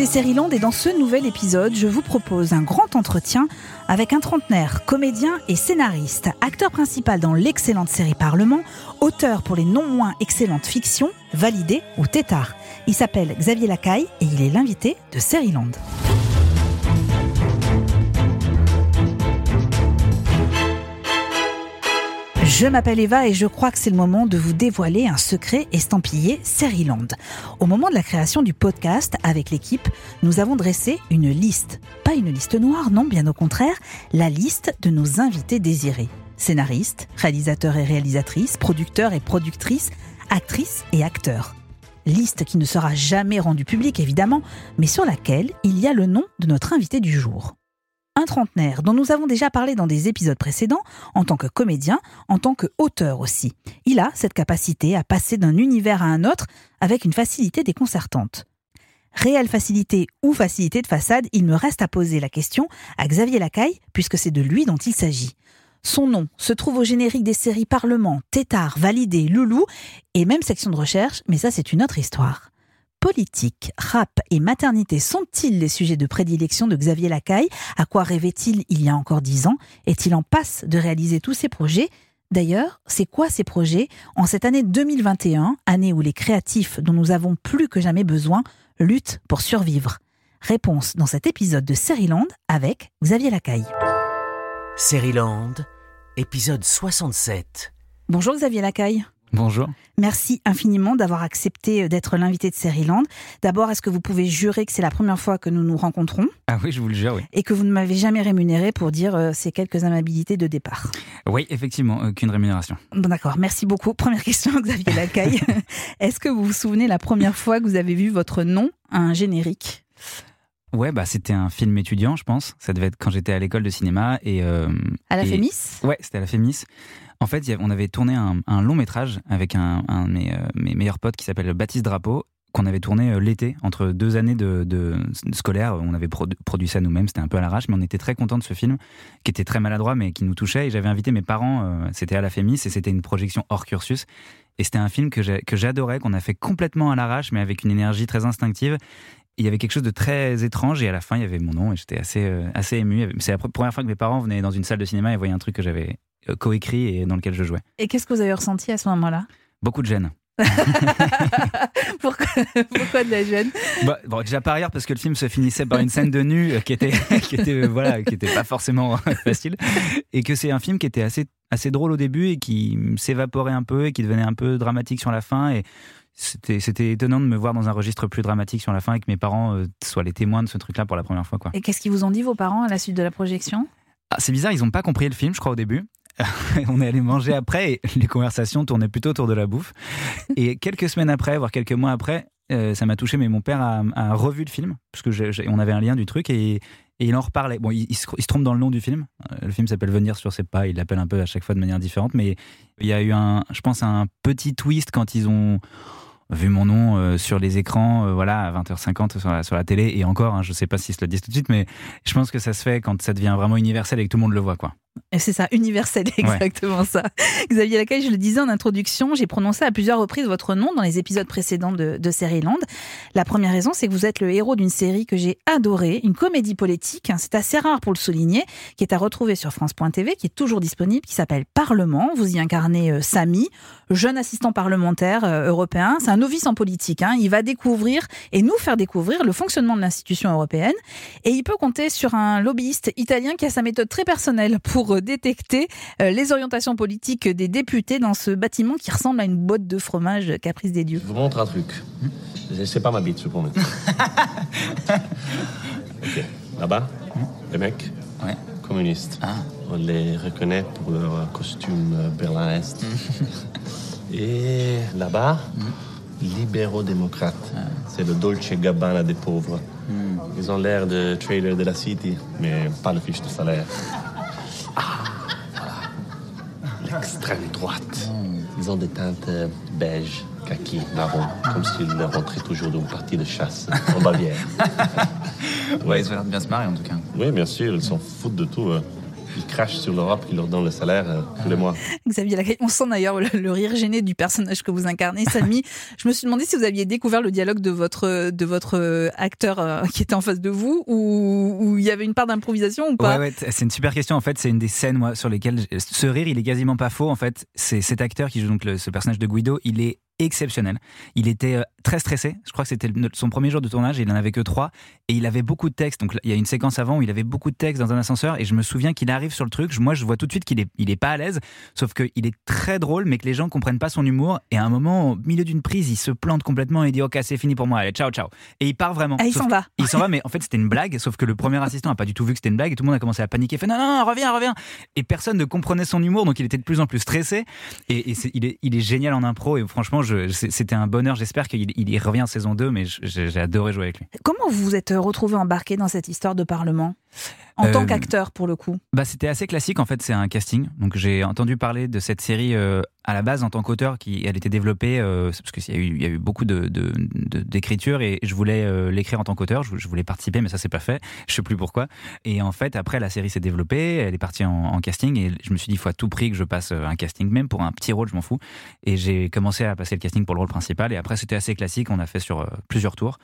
écoutez Land et dans ce nouvel épisode, je vous propose un grand entretien avec un trentenaire, comédien et scénariste, acteur principal dans l'excellente série Parlement, auteur pour les non moins excellentes fictions Validé ou Tétard. Il s'appelle Xavier Lacaille et il est l'invité de Land. Je m'appelle Eva et je crois que c'est le moment de vous dévoiler un secret estampillé Seriland. Au moment de la création du podcast avec l'équipe, nous avons dressé une liste. Pas une liste noire, non, bien au contraire, la liste de nos invités désirés. Scénaristes, réalisateurs et réalisatrices, producteurs et productrices, actrices et acteurs. Liste qui ne sera jamais rendue publique évidemment, mais sur laquelle il y a le nom de notre invité du jour un trentenaire dont nous avons déjà parlé dans des épisodes précédents, en tant que comédien, en tant que auteur aussi. Il a cette capacité à passer d'un univers à un autre avec une facilité déconcertante. Réelle facilité ou facilité de façade, il me reste à poser la question à Xavier Lacaille, puisque c'est de lui dont il s'agit. Son nom se trouve au générique des séries Parlement, Tétard, Validé, Loulou et même section de recherche, mais ça c'est une autre histoire politique, rap et maternité sont-ils les sujets de prédilection de Xavier Lacaille? À quoi rêvait-il il y a encore dix ans? Est-il en passe de réaliser tous ses projets? D'ailleurs, c'est quoi ces projets? En cette année 2021, année où les créatifs dont nous avons plus que jamais besoin luttent pour survivre Réponse dans cet épisode de Seriland avec Xavier Lacaille. Seriland, épisode 67. Bonjour Xavier Lacaille. Bonjour. Merci infiniment d'avoir accepté euh, d'être l'invité de Seriland. D'abord, est-ce que vous pouvez jurer que c'est la première fois que nous nous rencontrons? Ah oui, je vous le jure, oui. Et que vous ne m'avez jamais rémunéré pour dire euh, ces quelques amabilités de départ? Oui, effectivement, aucune rémunération. Bon, d'accord, merci beaucoup. Première question, Xavier Lacaille. est-ce que vous vous souvenez la première fois que vous avez vu votre nom à un générique? Ouais, bah c'était un film étudiant, je pense. Ça devait être quand j'étais à l'école de cinéma et euh, à la Fémis? Ouais, c'était à la Fémis. En fait, on avait tourné un, long métrage avec un, de mes, euh, mes, meilleurs potes qui s'appelle Baptiste Drapeau, qu'on avait tourné euh, l'été, entre deux années de, scolaire. On avait produit ça nous-mêmes, c'était un peu à l'arrache, mais on était très contents de ce film, qui était très maladroit, mais qui nous touchait. Et j'avais invité mes parents, euh, c'était à la Fémis, et c'était une projection hors cursus. Et c'était un film que j'adorais, qu'on a fait complètement à l'arrache, mais avec une énergie très instinctive. il y avait quelque chose de très étrange, et à la fin, il y avait mon nom, et j'étais assez, assez ému. C'est la première fois que mes parents venaient dans une salle de cinéma et voyaient un truc que j'avais coécrit et dans lequel je jouais. Et qu'est-ce que vous avez ressenti à ce moment-là? Beaucoup de gêne. pourquoi, de la gêne? Bah, bon, Déjà par ailleurs parce que le film se finissait par une scène de nu euh, qui était, qui était, euh, voilà, qui était pas forcément facile et que c'est un film qui était assez, assez drôle au début et qui s'évaporait un peu et qui devenait un peu dramatique sur la fin et c'était, c'était étonnant de me voir dans un registre plus dramatique sur la fin et que mes parents soient les témoins de ce truc-là pour la première fois. Quoi. Et qu'est-ce qu'ils vous ont dit vos parents à la suite de la projection? Ah, c'est bizarre, ils n'ont pas compris le film, je crois, au début. on est allé manger après et les conversations tournaient plutôt autour de la bouffe. Et quelques semaines après, voire quelques mois après, euh, ça m'a touché, mais mon père a, revu le film, parce que on avait un lien du truc et, il en reparlait. Bon, il, se, trompe dans le nom du film. Euh, le film s'appelle Venir sur ses pas. Il l'appelle un peu à chaque fois de manière différente, mais il y a eu un, je pense, un petit twist quand ils ont vu mon nom euh, sur les écrans, voilà, à 20h50 sur la, sur la télé. Et encore, hein, je ne sais pas s'ils se le disent tout de suite, mais je pense que ça se fait quand ça devient vraiment universel et que tout le monde le voit, quoi. C'est ça, universel, exactement ça. Xavier Lacaille, je le disais en introduction, j'ai prononcé à plusieurs reprises votre nom dans les épisodes précédents de, de Land. La première raison, c'est que vous êtes le héros d'une série que j'ai adorée, une comédie politique, hein, c'est assez rare pour le souligner, qui est à retrouver sur France.tv, qui est toujours disponible, qui s'appelle Parlement. Vous y incarnez euh, Samy, jeune assistant parlementaire euh, européen. C'est un novice en politique. Hein. Il va découvrir et nous faire découvrir le fonctionnement de l'institution européenne. Et il peut compter sur un lobbyiste italien qui a sa méthode très personnelle pour détecter euh, les orientations politiques des députés dans ce bâtiment qui ressemble à une boîte de fromage caprice des dieux. Je vous montre un truc. C'est pas ma bite, je promets. ok, là-bas, les mecs ouais. communistes. Ah. On les reconnaît pour leur costume euh, Berlin-Est. Et là-bas, libéraux démocrates. Ah. C'est le Dolce Gabbana des pauvres. Hmm. Ils ont l'air de trader de la City, mais pas le fiche de salaire. Droite. Ils ont des teintes euh, beige, kaki, marron, comme s'ils rentraient toujours d'une partie de chasse en Bavière. ouais, ils ont l'air de bien se marrer en tout cas. Oui, bien sûr, ils s'en foutent de tout. Ils crachent sur l'Europe qui leur donne le salaire euh, tous les mois. Xavier Lacaille, on sent d'ailleurs le, le rire gêné du personnage que vous incarnez, Samy. Je me suis demandé si vous aviez découvert le dialogue de votre, de votre euh, acteur euh, qui était en face de vous ou ou il y avait une part d'improvisation ou pas? Ouais, ouais, c'est une super question. En fait, c'est une des scènes moi, sur lesquelles ce rire, il est quasiment pas faux. En fait, c'est cet acteur qui joue donc le- ce personnage de Guido, il est exceptionnel. Il était euh, très stressé. Je crois que c'était son premier jour de tournage. Il en avait que trois et il avait beaucoup de textes. Donc il y a une séquence avant où il avait beaucoup de textes dans un ascenseur et je me souviens qu'il arrive sur le truc. Moi, je vois tout de suite qu'il est, il est pas à l'aise. Sauf qu'il est très drôle, mais que les gens comprennent pas son humour. Et à un moment, au milieu d'une prise, il se plante complètement et il dit ok, c'est fini pour moi. Allez, ciao, ciao. Et il part vraiment. Ah, il s'en va. il s'en va, mais en fait, c'était une blague, sauf que le premier assistant a pas du tout vu que c'était une blague et tout le monde a commencé à paniquer. Fait non, non, non, reviens, reviens. Et personne ne comprenait son humour, donc il était de plus en plus stressé. Et, il, est, il est génial en impro et franchement, c'était un bonheur. J'espère qu'il il y revient en saison 2, mais j'ai adoré jouer avec lui. Comment vous vous êtes retrouvé embarqué dans cette histoire de Parlement? En Euh, tant qu'acteur, pour le coup Bah, c'était assez classique en fait, c'est un casting. Donc j'ai entendu parler de cette série euh, à la base en tant qu'auteur, qui elle était développée euh, parce qu'il y, a eu- il y a eu beaucoup de, de- de- d'écriture et je voulais euh, l'écrire en tant qu'auteur. Je, je voulais participer, mais ça c'est pas fait. Je sais plus pourquoi. Et en fait, après la série s'est développée, elle est partie en, en casting et je me suis dit il faut à tout prix que je passe euh, un casting, même pour un petit rôle, je m'en fous. Et j'ai commencé à passer le casting pour le rôle principal. Et après c'était assez classique, on a fait sur euh, plusieurs tours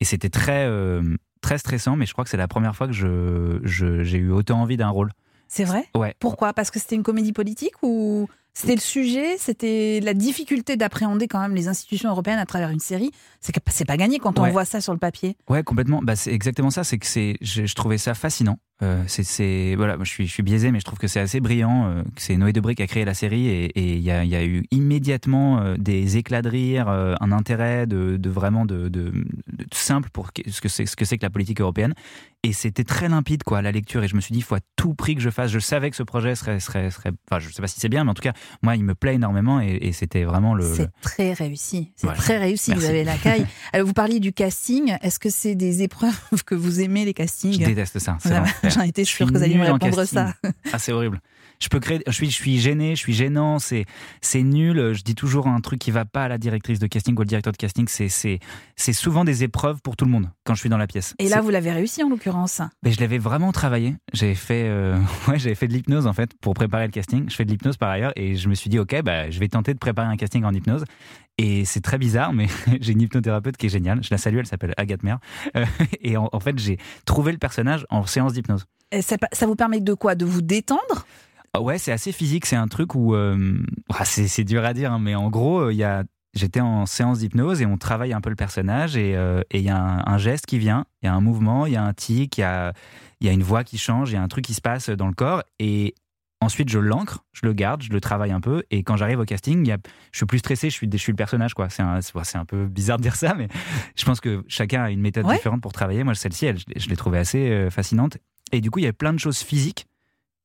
et c'était très euh, très stressant. Mais je crois que c'est la première fois que je, je- j'ai eu autant envie d'un rôle. C'est vrai? Ouais. Pourquoi? Parce que c'était une comédie politique ou c'était le sujet? C'était la difficulté d'appréhender quand même les institutions européennes à travers une série? C'est que c'est pas gagné quand on Ouais. voit ça sur le papier. Ouais, complètement. Bah, c'est exactement ça. C'est que c'est, je, je trouvais ça fascinant. Euh, c'est, voilà, je suis, je suis biaisé, mais je trouve que c'est assez brillant. euh, c'est Noé Debré qui a créé la série et il y a, il y a eu immédiatement euh, des éclats de rire, euh, un intérêt de, de vraiment de, de, de simple pour ce que c'est, ce que c'est que la politique européenne. Et c'était très limpide, quoi, la lecture. Et je me suis dit, il faut à tout prix que je fasse. Je savais que ce projet serait, serait, serait, enfin, je sais pas si c'est bien, mais en tout cas, moi, il me plaît énormément et, et c'était vraiment le. C'est très réussi. C'est Voilà. très réussi. Merci. Vous avez la caille. Alors, vous parliez du casting. Est-ce que c'est des épreuves que vous aimez les Je castings déteste ça. C'est Voilà. J'en étais sûre que vous alliez me répondre ça. Ah, c'est horrible. Je peux créer, je suis, je suis gêné, je suis gênant, c'est, c'est nul. Je dis toujours un truc qui va pas à la directrice de casting ou au directeur de casting. C'est, c'est, c'est souvent des épreuves pour tout le monde quand je suis dans la pièce. Et là, vous l'avez réussi en l'occurrence. mais je l'avais vraiment travaillé. J'avais fait, euh, ouais, j'avais fait de l'hypnose en fait pour préparer le casting. Je fais de l'hypnose par ailleurs et je me suis dit ok, bah, je vais tenter de préparer un casting en hypnose. Et c'est très bizarre, mais j'ai une hypnothérapeute qui est géniale. Je la salue, elle s'appelle Agathe Mer. Euh, et en, en fait, j'ai trouvé le personnage en séance d'hypnose. Ça, ça vous permet de quoi? De vous détendre? Ouais, c'est assez physique. C'est un truc où euh, ah, c'est c'est dur à dire, hein, mais en gros, euh, il y a j'étais en séance d'hypnose et on travaille un peu le personnage et euh, il y a un, un geste qui vient, il y a un mouvement, il y a un tic, il y a y a une voix qui change, il y a un truc qui se passe dans le corps et Ensuite, je l'ancre, je le garde, je le travaille un peu, et quand j'arrive au casting, y a, je suis plus stressé, je suis, je suis le personnage, quoi. C'est un, un peu bizarre de dire ça, mais je pense que chacun a une méthode Ouais. différente pour travailler. Moi, celle-ci, elle, je l'ai- trouvée assez euh, fascinante. Et du coup, il y a plein de choses physiques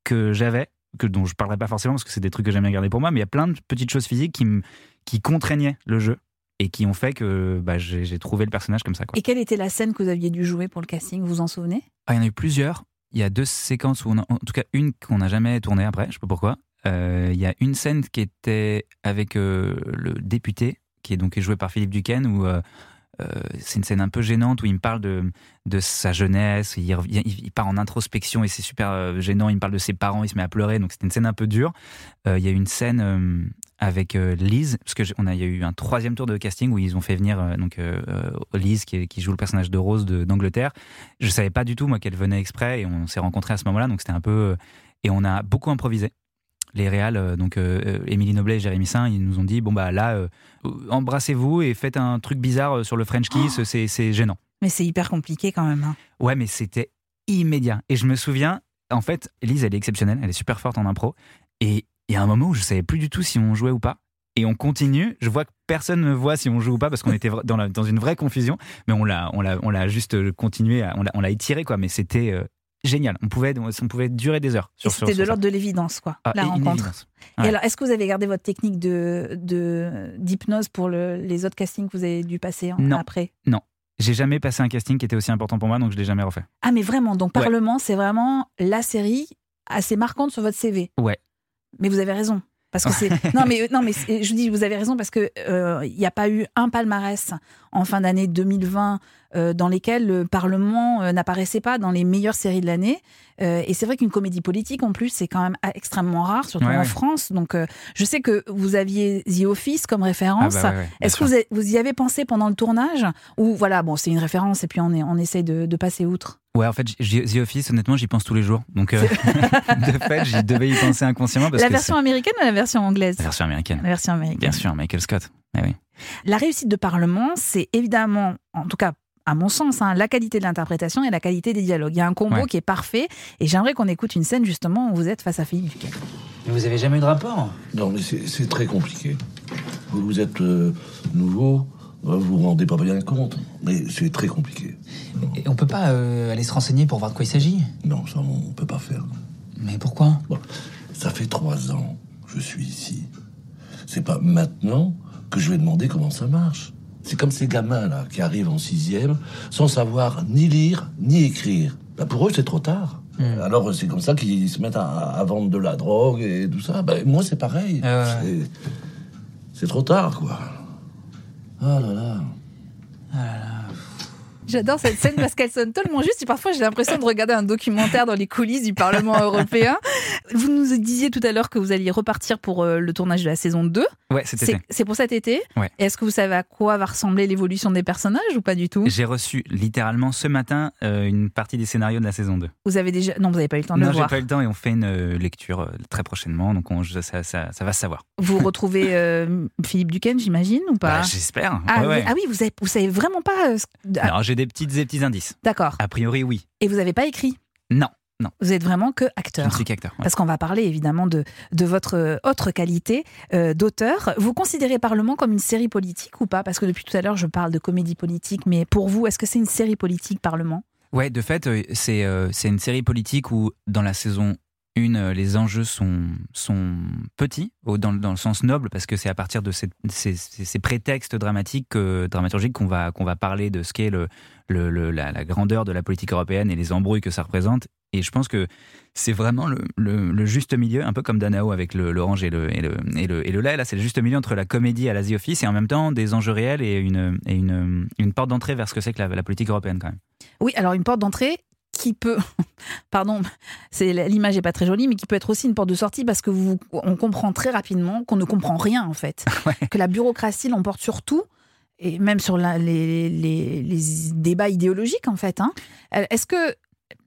que j'avais, que dont je parlerai pas forcément parce que c'est des trucs que j'aime bien garder pour moi, mais il y a plein de petites choses physiques qui, me- qui contraignaient le jeu et qui ont fait que bah, j'ai trouvé le personnage comme ça. Quoi. Et quelle était la scène que vous aviez dû jouer pour le casting Vous vous en souvenez? Ah, il y en a eu plusieurs. Il y a deux séquences où on a, en tout cas une qu'on n'a jamais tournée après, je sais pas pourquoi. Euh, il y a une scène qui était avec euh, le député, qui est donc joué par Philippe Duquesne, où euh, euh, c'est une scène un peu gênante où il me parle de, de sa jeunesse, il, part en introspection et c'est super euh, gênant, il me parle de ses parents, il se met à pleurer, donc c'était une scène un peu dure. Euh, il y a eu une scène avec Lise, parce que on a, y a eu un troisième tour de casting où ils ont fait venir donc Lise qui, qui joue le personnage de Rose d'Angleterre. Je savais pas du tout moi qu'elle venait exprès et on s'est rencontrés à ce moment-là, donc c'était un peu et on a beaucoup improvisé. Les réals, euh, donc euh, euh, Émilie Noblet et Jérémy Saint, ils nous ont dit bon bah là, embrassez-vous et faites un truc bizarre sur le French kiss, c'est c'est gênant. Mais c'est hyper compliqué quand même. hein. Ouais, mais c'était immédiat. Et je me souviens, en fait, Elise, elle est exceptionnelle, elle est super forte en impro. Et il y a un moment où je savais plus du tout si on jouait ou pas. Et on continue. Je vois que personne ne voit si on joue ou pas parce qu'on était dans, la- dans une vraie confusion. Mais on l'a, on l'a, on l'a juste continué, à- on l'a, on l'a étiré quoi. Mais c'était génial. On pouvait, on pouvait durer des heures. Sur, C'était de l'ordre de l'évidence, quoi, Ah, la rencontre. Et alors, est-ce que vous avez gardé votre technique de de- d'hypnose pour le- les autres castings que vous avez dû passer en- Non. après? J'ai jamais passé un casting qui était aussi important pour moi, donc je l'ai jamais refait. Ah, mais vraiment, donc Ouais. Parlement, c'est vraiment la série assez marquante sur votre CV. Ouais. Mais vous avez raison. Parce que c'est. non, mais, non, mais je dis, vous avez raison parce que euh, il n'y a pas eu un palmarès en fin d'année 2020 euh, dans lesquels le Parlement euh, n'apparaissait pas dans les meilleures séries de l'année. Euh, et c'est vrai qu'une comédie politique, en plus, c'est quand même extrêmement rare, surtout Ouais, en ouais. France. Donc, euh, je sais que vous aviez The Office comme référence. Ah bah ouais, Est-ce que vous, vous y avez pensé pendant le tournage Ou voilà, bon, c'est une référence et puis on, est, on essaye de, de passer outre? Ouais, en fait, The Office, honnêtement, j'y pense tous les jours. Donc, euh, de fait, j'y devais y penser inconsciemment parce La que version américaine ou la version anglaise? La version américaine. La version américaine. Bien sûr, Michael Scott. Oui. La réussite de Parlement, c'est évidemment, en tout cas à mon sens, hein, la qualité de l'interprétation et la qualité des dialogues. Il y a un combo Ouais. qui est parfait et j'aimerais qu'on écoute une scène justement où vous êtes face à Philippe. Mais vous avez jamais eu de rapport? Non, mais c'est très compliqué. Vous, vous êtes euh, nouveau, euh, vous vous rendez pas bien compte, mais c'est très compliqué. Et on peut pas euh, aller se renseigner pour voir de quoi il s'agit? Non, ça, on peut pas faire. Mais pourquoi? Bon, ça fait trois ans que je suis ici. C'est pas maintenant que je vais demander comment ça marche. C'est comme ces gamins là qui arrivent en sixième sans savoir ni lire ni écrire. Bah, pour eux, c'est trop tard. Alors c'est comme ça qu'ils se mettent à, à vendre de la drogue et tout ça. Bah, moi, c'est pareil. Ah. C'est- trop tard, quoi. Ah là là. J'adore cette scène parce qu'elle sonne tellement juste et parfois j'ai l'impression de regarder un documentaire dans les coulisses du Parlement européen. Vous nous disiez tout à l'heure que vous alliez repartir pour euh, le tournage de la saison 2. Ouais, c'était C'est c'est pour cet été Ouais. Est-ce que vous savez à quoi va ressembler l'évolution des personnages ou pas du tout? J'ai reçu littéralement ce matin euh, une partie des scénarios de la saison 2. Vous avez déjà Non, vous n'avez pas eu le temps de Non, le j'ai voir. pas eu le temps et on fait une euh, lecture très prochainement, donc on- ça, ça- ça va se savoir. Vous retrouvez euh, Philippe Duquesne, j'imagine, ou pas? Bah, J'espère. ah, Ouais, oui, ouais. ah oui, vous, avez, vous savez vraiment pas. euh, j'ai des petites des petits indices. D'accord. A priori, oui. Et vous n'avez pas écrit? Non, Vous êtes vraiment que je ne acteur. suis qu'acteur. ouais. Parce qu'on va parler évidemment de, de votre euh, autre qualité euh, d'auteur. Vous considérez Parlement comme une série politique ou pas? Parce que depuis tout à l'heure, je parle de comédie politique, mais pour vous, est-ce que c'est une série politique, Parlement? Ouais, de fait, c'est euh, c'est une série politique où, dans la saison 1, euh, les enjeux sont, sont petits, dans, le- dans le sens noble, parce que c'est à partir de ces, ces- prétextes dramatiques, que- dramaturgiques qu'on va, va parler de ce qu'est le, le- le- la, grandeur de la politique européenne et les embrouilles que ça représente. Et je pense que c'est vraiment le, le- juste milieu, un peu comme Danao avec l'orange et le, et, le, et, le, et le lait. Là, c'est le juste milieu entre la comédie à la The Office et en même temps des enjeux réels et une, et une, une porte d'entrée vers ce que c'est que la, la politique européenne, quand même. Oui, alors une porte d'entrée qui peut, pardon, c'est l'image est pas très jolie, mais qui peut être aussi une porte de sortie parce que vous, on comprend très rapidement qu'on ne comprend rien en fait, que la bureaucratie l'emporte sur tout et même sur la- les, les- les débats idéologiques en fait. hein. Euh, Est-ce que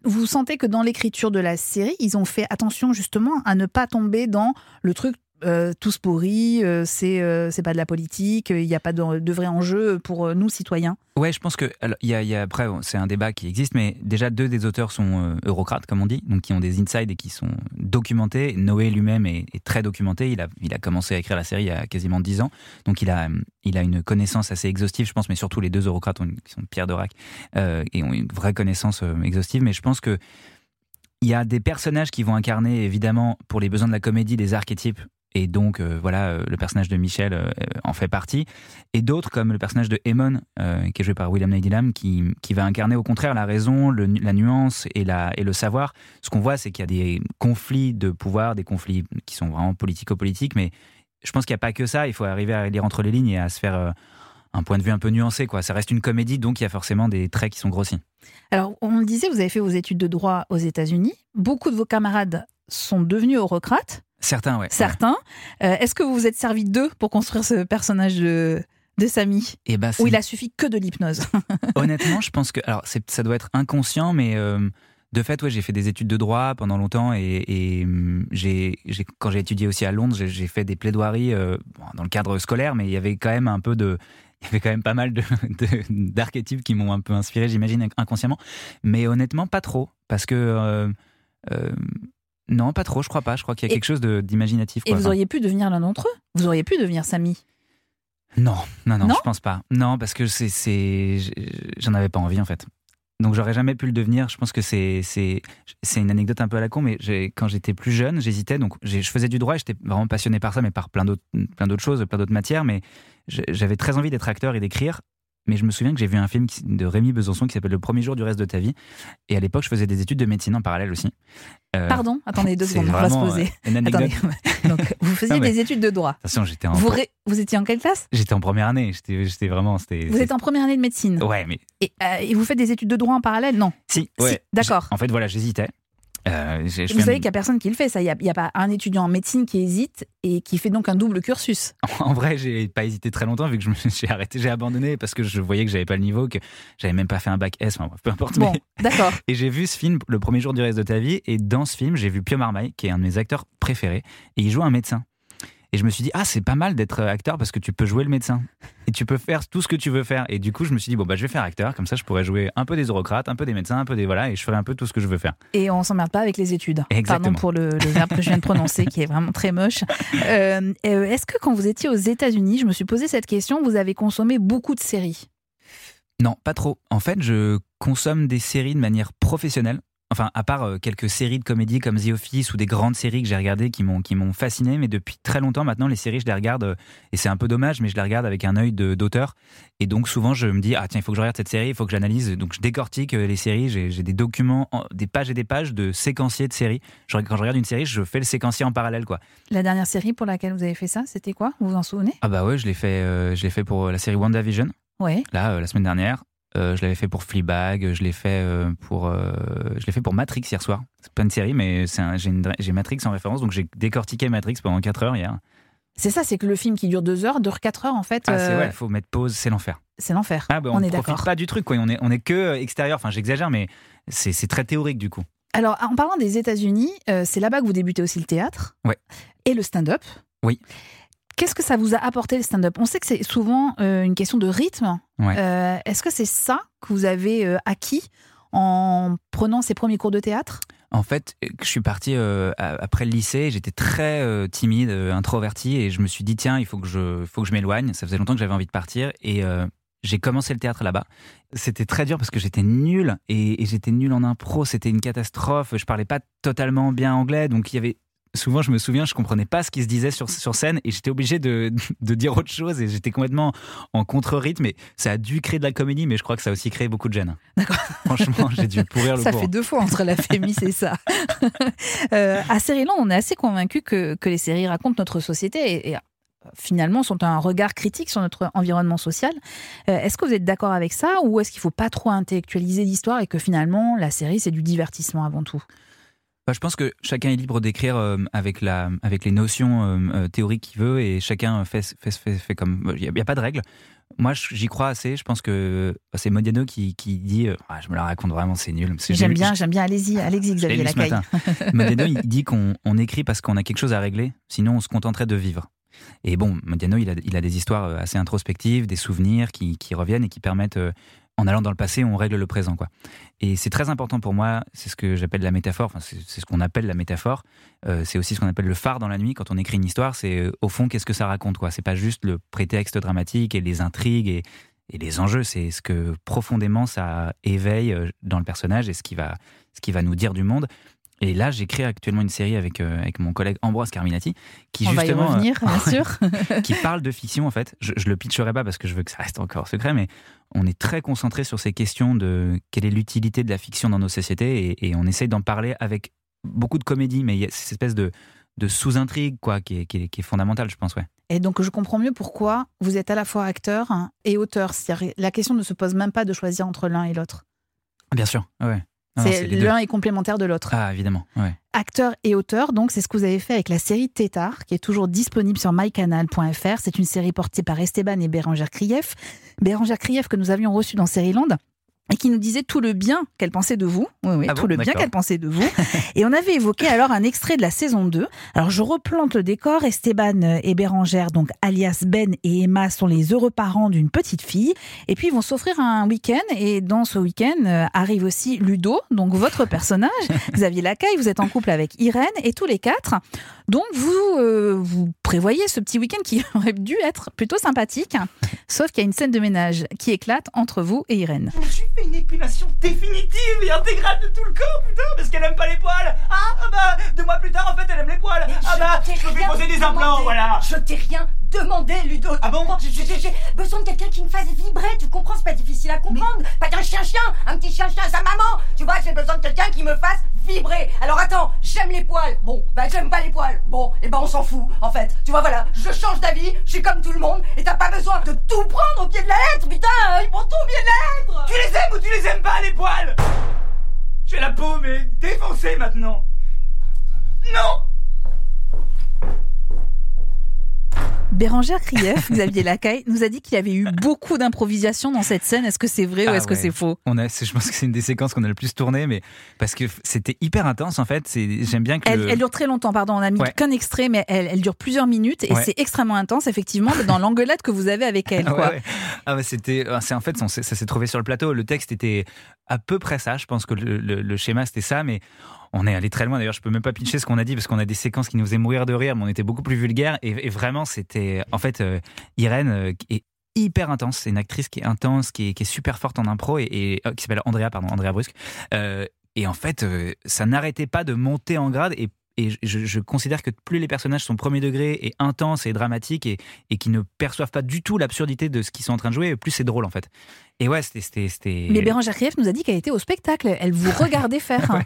vous sentez que dans l'écriture de la série, ils ont fait attention justement à ne pas tomber dans le truc euh, tous pourris, euh, c'est euh, c'est pas de la politique, il n'y a pas de, vrai enjeu pour euh, nous citoyens. Ouais, je pense que après c'est un débat qui existe, mais déjà deux des auteurs sont euh, eurocrates comme on dit, donc qui ont des insides et qui sont documentés. Noé lui-même est, très documenté. Il a, il a commencé à écrire la série il y a quasiment dix ans, donc il a, il a une connaissance assez exhaustive, je pense. Mais surtout les deux eurocrates ont une- qui sont Pierre Dorac et ont une vraie connaissance exhaustive. Mais je pense que il y a des personnages qui vont incarner évidemment pour les besoins de la comédie des archétypes. Et donc, euh, voilà, euh, le personnage de Michel euh, en fait partie et d'autres comme le personnage de Eamon, qui est joué par William Nighylam, qui, qui va incarner au contraire la raison, la nuance et, le savoir. Ce qu'on voit, c'est qu'il y a des conflits de pouvoir, des conflits qui sont vraiment politico-politiques, mais je pense qu'il n'y a pas que ça. Il faut arriver à lire entre les lignes et à se faire un point de vue un peu nuancé. Ça reste une comédie, donc il y a forcément des traits qui sont grossis. Alors, on le disait, vous avez fait vos études de droit aux États-Unis. Beaucoup de vos camarades sont devenus eurocrates, Certains, ouais. certains. Euh, Est-ce que vous vous êtes servi d'eux pour construire ce personnage de, de Samy? Et bah, Ou il a suffi que de l'hypnose? Honnêtement, je pense que alors ça doit être inconscient, mais euh, de fait, ouais, j'ai fait des études de droit pendant longtemps et, et, j'ai, j'ai- quand j'ai étudié aussi à Londres, j'ai, fait des plaidoiries euh, dans le cadre scolaire, mais il y avait quand même un peu de il y avait quand même pas mal de, de- d'archétypes qui m'ont un peu inspiré, j'imagine, inconsciemment. Mais honnêtement, pas trop. Parce que. euh, euh, non, pas trop, je crois pas. Je crois qu'il y a Et- quelque chose de, d'imaginatif. Et vous Enfin, auriez pu devenir l'un d'entre eux? Vous auriez pu devenir Samy? Non, non, non, Non? je pense pas. Non, parce que c'est, j'en avais pas envie en fait. Donc j'aurais jamais pu le devenir. Je pense que c'est, c'est, une anecdote un peu à la con, mais quand j'étais plus jeune, j'hésitais. Donc je faisais du droit, et j'étais vraiment passionné par ça, mais par plein d'autres, plein d'autres choses, plein d'autres matières. Mais j'avais très envie d'être acteur et d'écrire. Mais je me souviens que j'ai vu un film de Rémi Besançon qui s'appelle Le premier jour du reste de ta vie. Et à l'époque, je faisais des études de médecine en parallèle aussi. Euh, Pardon, attendez deux secondes, on va se poser. euh, une anecdote. Attendez. Donc, vous faisiez Non, mais- des études de droit. Attention, j'étais en, Vous, ré- vous étiez en quelle classe? J'étais en première année. J'étais, vraiment. Vous êtes en première année de médecine. Ouais, mais Et, euh, et vous faites des études de droit en parallèle? Non. si. Si, Ouais. d'accord. J'ai- En fait, voilà, j'hésitais. Euh, j'ai- je Vous savez un- qu'il n'y a personne qui le fait, ça. Il n'y a, pas un étudiant en médecine qui hésite et qui fait donc un double cursus. En vrai, j'ai pas hésité très longtemps vu que je j'ai arrêté, j'ai abandonné parce que je voyais que j'avais pas le niveau, que j'avais même pas fait un bac S, enfin peu importe. Bon, mais- d'accord. Et j'ai vu ce film le premier jour du reste de ta vie et dans ce film, j'ai vu Pio Marmaille qui est un de mes acteurs préférés et il joue un médecin. Et je me suis dit ah c'est pas mal d'être acteur parce que tu peux jouer le médecin et tu peux faire tout ce que tu veux faire. Et du coup je me suis dit bon bah je vais faire acteur comme ça je pourrais jouer un peu des eurocrates, un peu des médecins, un peu des voilà et je ferai un peu tout ce que je veux faire. Et on s'emmerde pas avec les études. Exactement. Pardon pour le, le verbe que je viens de prononcer, qui est vraiment très moche. Euh, euh, Est-ce que quand vous étiez aux États-Unis, je me suis posé cette question, vous avez consommé beaucoup de séries? Non, pas trop. En fait, je consomme des séries de manière professionnelle. Enfin, à part euh, quelques séries de comédie comme The Office ou des grandes séries que j'ai regardées qui m'ont qui m'ont fasciné, mais depuis très longtemps maintenant, les séries je les regarde euh, et c'est un peu dommage, mais je les regarde avec un œil d'auteur. Et donc souvent je me dis ah tiens il faut que je regarde cette série, il faut que j'analyse. Donc je décortique euh, les séries. J'ai j'ai des documents, en- des pages et des pages de séquenciers de séries. Je- quand je regarde une série, je fais le séquencier en parallèle quoi. La dernière série pour laquelle vous avez fait ça, c'était quoi? Vous vous en souvenez? Ah bah ouais, je l'ai fait, euh, je l'ai fait pour la série WandaVision. Oui. là euh, la semaine dernière. Euh, je l'avais fait pour Fleabag, je l'ai fait euh, pour euh, je l'ai fait pour Matrix hier soir. C'est pas une série, mais c'est un- j'ai une- j'ai Matrix en référence, donc j'ai décortiqué Matrix pendant 4 heures hier. C'est ça, c'est que le film qui dure deux heures dure quatre heures en fait. Ah c'est ouais, faut mettre pause, c'est l'enfer. c'est l'enfer. Ah bah, on, on, est profite d'accord. pas du truc quoi. On est on est que extérieur. Enfin j'exagère, mais c'est c'est très théorique du coup. Alors, en parlant des États-Unis, euh, c'est là-bas que vous débutez aussi le théâtre. Ouais. Et le stand-up. Oui. Qu'est-ce que ça vous a apporté le stand-up? On sait que c'est souvent euh, une question de rythme. Ouais. Euh, Est-ce que c'est ça que vous avez euh, acquis en prenant ces premiers cours de théâtre? En fait, je suis parti euh, après le lycée, j'étais très euh, timide, introverti, et je me suis dit tiens, il faut que je, faut que je m'éloigne. Ça faisait longtemps que j'avais envie de partir, et euh, j'ai commencé le théâtre là-bas. C'était très dur parce que j'étais nul, et, et j'étais nul en impro. C'était une catastrophe. Je parlais pas totalement bien anglais, donc il y avait souvent, je me souviens, je comprenais pas ce qui se disait sur, sur scène, et j'étais obligé de, de dire autre chose, et j'étais complètement en contre-rythme. Et ça a dû créer de la comédie, mais je crois que ça a aussi créé beaucoup de gêne. D'accord. Franchement, j'ai dû pourrir le Ça fait deux fois entre la fémis et ça. euh, à Série on est assez convaincu que, que les séries racontent notre société et, et, euh, finalement sont un regard critique sur notre environnement social. Euh, est-ce que vous êtes d'accord avec ça ou est-ce qu'il ne faut pas trop intellectualiser l'histoire et que finalement la série c'est du divertissement avant tout? Bah, je pense que chacun est libre d'écrire euh, avec, la, avec les notions euh, euh, théoriques qu'il veut et chacun fait, fait, fait, fait comme. Il n'y a, pas de règle. Moi, j'y crois assez. Je pense que bah, c'est Modiano qui, qui dit euh, ah, Je me la raconte vraiment, c'est nul. J'aime j'ai- bien, j'aime bien. Allez-y, allez-y, je l'ai Xavier Lacaille. Modiano, il dit qu'on on écrit parce qu'on a quelque chose à régler, sinon on se contenterait de vivre. Et bon, Modiano, il a, il a des histoires assez introspectives, des souvenirs qui, qui reviennent et qui permettent, en allant dans le passé, on règle le présent. Quoi. Et c'est très important pour moi, c'est ce que j'appelle la métaphore, enfin, c'est ce qu'on appelle la métaphore, Euh, c'est aussi ce qu'on appelle le phare dans la nuit. Quand on écrit une histoire, c'est euh, au fond, qu'est-ce que ça raconte quoi C'est pas juste le prétexte dramatique et les intrigues et, et les enjeux, c'est ce que profondément ça éveille euh, dans le personnage et ce qui va, ce qui va nous dire du monde. Et là, j'écris actuellement une série avec, euh, avec mon collègue Ambroise Carminati, qui On va y justement, euh, revenir, bien sûr. qui parle de fiction en fait. Je, je le pitcherai pas parce que je veux que ça reste encore secret, mais on est très concentré sur ces questions de quelle est l'utilité de la fiction dans nos sociétés et, et on essaye d'en parler avec beaucoup de comédie, mais il y a cette espèce de, de sous-intrigue quoi, qui est, qui, est, qui est fondamentale, je pense. Ouais. Et donc, je comprends mieux pourquoi vous êtes à la fois acteur hein, et auteur. C'est-à-dire, la question ne se pose même pas de choisir entre l'un et l'autre. Bien sûr, ouais. C'est l'un est complémentaire de l'autre. Ah, évidemment, ouais. Acteur et auteur, donc c'est ce que vous avez fait avec la série Tétard, qui est toujours disponible sur mycanal.fr. C'est une série portée par Esteban et Bérangère Krief. Bérangère Krief que nous avions reçu dans Série-Land et qui nous disait tout le bien qu'elle pensait de vous. Oui, oui, Ah tout bon le bien qu'elle pensait de vous. et on avait évoqué alors un extrait de la saison 2. Alors je replante le décor. Esteban et Bérangère, donc alias Ben et Emma, sont les heureux parents d'une petite fille. Et puis ils vont s'offrir un week-end. Et dans ce week-end euh, arrive aussi Ludo, donc votre personnage. Xavier Lacaille, vous êtes en couple avec Irène et tous les quatre. Donc vous, euh, vous prévoyez ce petit week-end qui aurait dû être plutôt sympathique. Sauf qu'il y a une scène de ménage qui éclate entre vous et Irène. Je fait une épilation définitive et intégrale de tout le corps, putain, parce qu'elle aime pas les poils. Ah, ah bah, deux mois plus tard, en fait, elle aime les poils. Mais ah je bah, je fais rien poser des implants, voilà. Je t'ai rien demandé, Ludo. Ah bon j'ai besoin de quelqu'un qui me fasse vibrer, tu comprends, c'est pas difficile à comprendre. Pas d'un chien-chien, un petit chien-chien à sa maman. Tu vois, j'ai besoin de quelqu'un qui me fasse vibrer. Alors attends, j'aime les poils. Bon, bah j'aime pas les poils. Bon, et ben on s'en fout, en fait. Tu vois, voilà, je change d'avis, je suis comme tout le monde, et t'as pas besoin de tout prendre au pied de la lettre, putain, ils prend tout au pied de la lettre. Tu les aimes ou tu les aimes pas, les poils? J'ai la peau, mais défoncée maintenant. Non Bérangère Krief, Xavier Lacaille, nous a dit qu'il y avait eu beaucoup d'improvisation dans cette scène. Est-ce que c'est vrai ou Ah est-ce que c'est faux? On a, je pense que c'est une des séquences qu'on a le plus tourné, mais parce que c'était hyper intense en fait. J'aime bien que elle, le- elle dure très longtemps, pardon, on a mis Ouais. qu'un extrait, mais elle, elle dure plusieurs minutes et Ouais. c'est extrêmement intense, effectivement, dans l'engueulade que vous avez avec elle. Ah Quoi. Ah ouais, c'était, ah, c'est en fait, ça s'est trouvé sur le plateau. Le texte était à peu près ça. Je pense que le, schéma c'était ça, mais on est allé très loin. D'ailleurs, je peux même pas pitcher ce qu'on a dit parce qu'on a des séquences qui nous faisaient mourir de rire, mais on était beaucoup plus vulgaire. Et, vraiment, c'était, en fait, euh, Irène euh, est hyper intense. C'est une actrice qui est intense, qui est, super forte en impro et, euh, qui s'appelle Andrea, pardon, Andrea Brusque. Et en fait, ça n'arrêtait pas de monter en grade et et je, je considère que plus les personnages sont premier degré et intenses et dramatiques et, et qui ne perçoivent pas du tout l'absurdité de ce qu'ils sont en train de jouer, plus c'est drôle en fait. Et ouais, c'était. Mais Bérangère Krief nous a dit qu'elle était au spectacle. Elle vous regardait faire.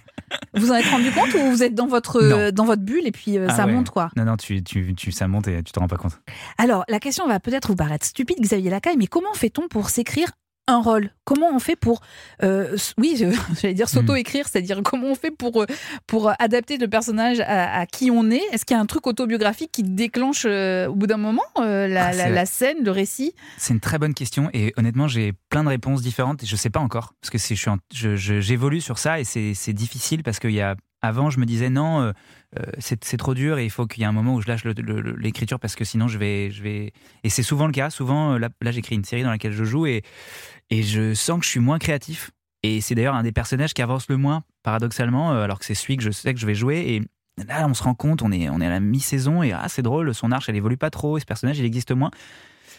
Vous en êtes rendu compte ou vous êtes dans votre, dans votre bulle et puis euh, Ah ça ouais. monte quoi? Non, non, tu, tu, tu, ça monte et tu te rends pas compte. Alors, la question va peut-être vous paraître stupide, Xavier Lacaille, mais comment fait-on pour s'écrire un rôle Comment on fait pour, euh, oui, j'allais dire s'auto-écrire, c'est-à-dire comment on fait pour, euh, pour adapter le personnage à, à qui on est? Est-ce qu'il y a un truc autobiographique qui déclenche euh, au bout d'un moment euh, la, Ah, la- scène, le récit? C'est une très bonne question et honnêtement, j'ai plein de réponses différentes et je sais pas encore parce que c'est, je je- je- j'évolue sur ça et c'est, c'est difficile parce qu'il y a. Avant, je me disais non, euh, euh, c'est, c'est trop dur et il faut qu'il y ait un moment où je lâche le- le- le- l'écriture parce que sinon je vais, je vais. Et c'est souvent le cas. Souvent, euh, là, là, j'écris une série dans laquelle je joue et, et je sens que je suis moins créatif. Et c'est d'ailleurs un des personnages qui avance le moins, paradoxalement, euh, alors que c'est celui que je sais que je vais jouer. Et là, on se rend compte, on est, on est à la mi-saison et ah, c'est drôle, son arche, elle évolue pas trop et ce personnage, il existe moins.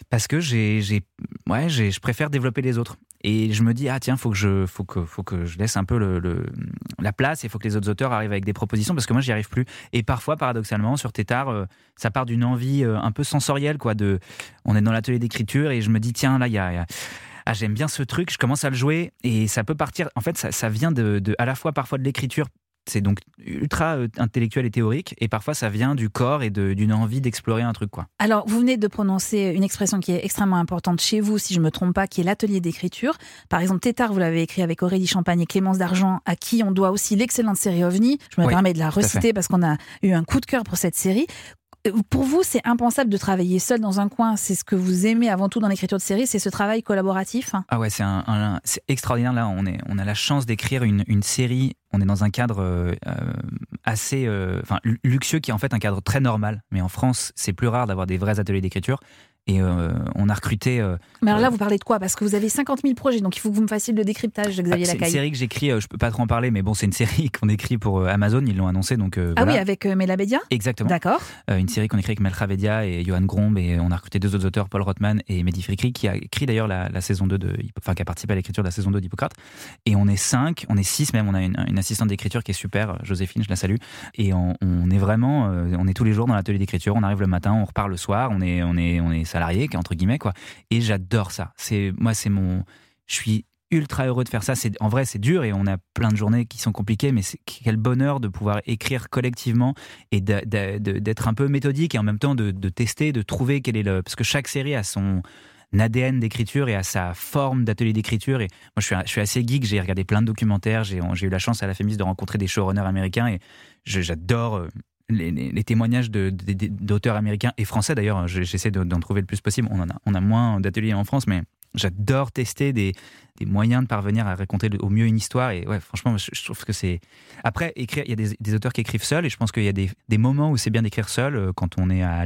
Parce que j'ai, j'ai, ouais, j'ai, je préfère développer les autres. Et je me dis, ah tiens, faut que je, faut que, faut que je laisse un peu le, le- la place et faut que les autres auteurs arrivent avec des propositions parce que moi, j'y arrive plus. Et parfois, paradoxalement, sur Tétard, euh, ça part d'une envie euh, un peu sensorielle, quoi. De, on est dans l'atelier d'écriture et je me dis, tiens, là, il y a, y a- ah, j'aime bien ce truc, je commence à le jouer et ça peut partir. En fait, ça, ça vient de, de- à la fois parfois de l'écriture. C'est donc ultra euh, intellectuel et théorique, et parfois ça vient du corps et de- d'une envie d'explorer un truc, quoi. Alors, vous venez de prononcer une expression qui est extrêmement importante chez vous, si je ne me trompe pas, qui est l'atelier d'écriture. Par exemple, Tétard, vous l'avez écrit avec Aurélie Champagne et Clémence D'Argent, à qui on doit aussi l'excellente série OVNI. Je me Oui, permets de la reciter parce qu'on a eu un coup de cœur pour cette série. Euh, Pour vous, c'est impensable de travailler seul dans un coin. C'est ce que vous aimez avant tout dans l'écriture de série, c'est ce travail collaboratif. Ah ouais, c'est un, extraordinaire. Là, on est, on a la chance d'écrire une, une série. On est dans un cadre euh, assez, euh, enfin, lu- luxueux qui est en fait un cadre très normal. Mais en France, c'est plus rare d'avoir des vrais ateliers d'écriture. Et euh, on a recruté. euh, Mais alors là, Euh, vous parlez de quoi? Parce que vous avez 50 000 projets, donc il faut que vous me fassiez le décryptage, Xavier c'est une Lacaille. série que j'écris. euh, je peux pas trop en parler, mais bon, c'est une série qu'on écrit pour Amazon. Ils l'ont annoncé, donc. Ah voilà. oui, avec Mela Bédia Exactement. D'accord. Une série qu'on écrit avec Melcha Vedia et Johan Gromb et on a recruté deux autres auteurs, Paul Rothman et Mehdi Frikri, qui a écrit d'ailleurs la, la saison 2 de, enfin qui a participé à l'écriture de la saison 2 d'Hippocrate. Et on est cinq, on est six même, on a une, une assistante d'écriture qui est super, Joséphine, je la salue. Et on, on est vraiment, on est tous les jours dans l'atelier d'écriture, on arrive le matin, on repart le soir, on est, on est, on est salarié, entre guillemets, quoi. Et j'adore ça. C'est, moi, c'est mon, je suis ultra heureux de faire ça. C'est en vrai, c'est dur et on a plein de journées qui sont compliquées, mais quel bonheur de pouvoir écrire collectivement et d'être un peu méthodique et en même temps de, tester, de trouver quel est le parce que chaque série a son ADN d'écriture et a sa forme d'atelier d'écriture et moi je suis, assez geek j'ai regardé plein de documentaires j'ai eu la chance à la Fémis de rencontrer des showrunners américains et j'adore euh, les, témoignages d'auteurs américains et français d'ailleurs Je- j'essaie de- d'en trouver le plus possible. On en a, on a moins d'ateliers en France mais j'adore tester des, des moyens de parvenir à raconter au mieux une histoire. Et ouais, franchement, je, je trouve que c'est. Après, écrire, il y a des, des auteurs qui écrivent seuls, et je pense qu'il y a des, des moments où c'est bien d'écrire seul, euh, quand on est à,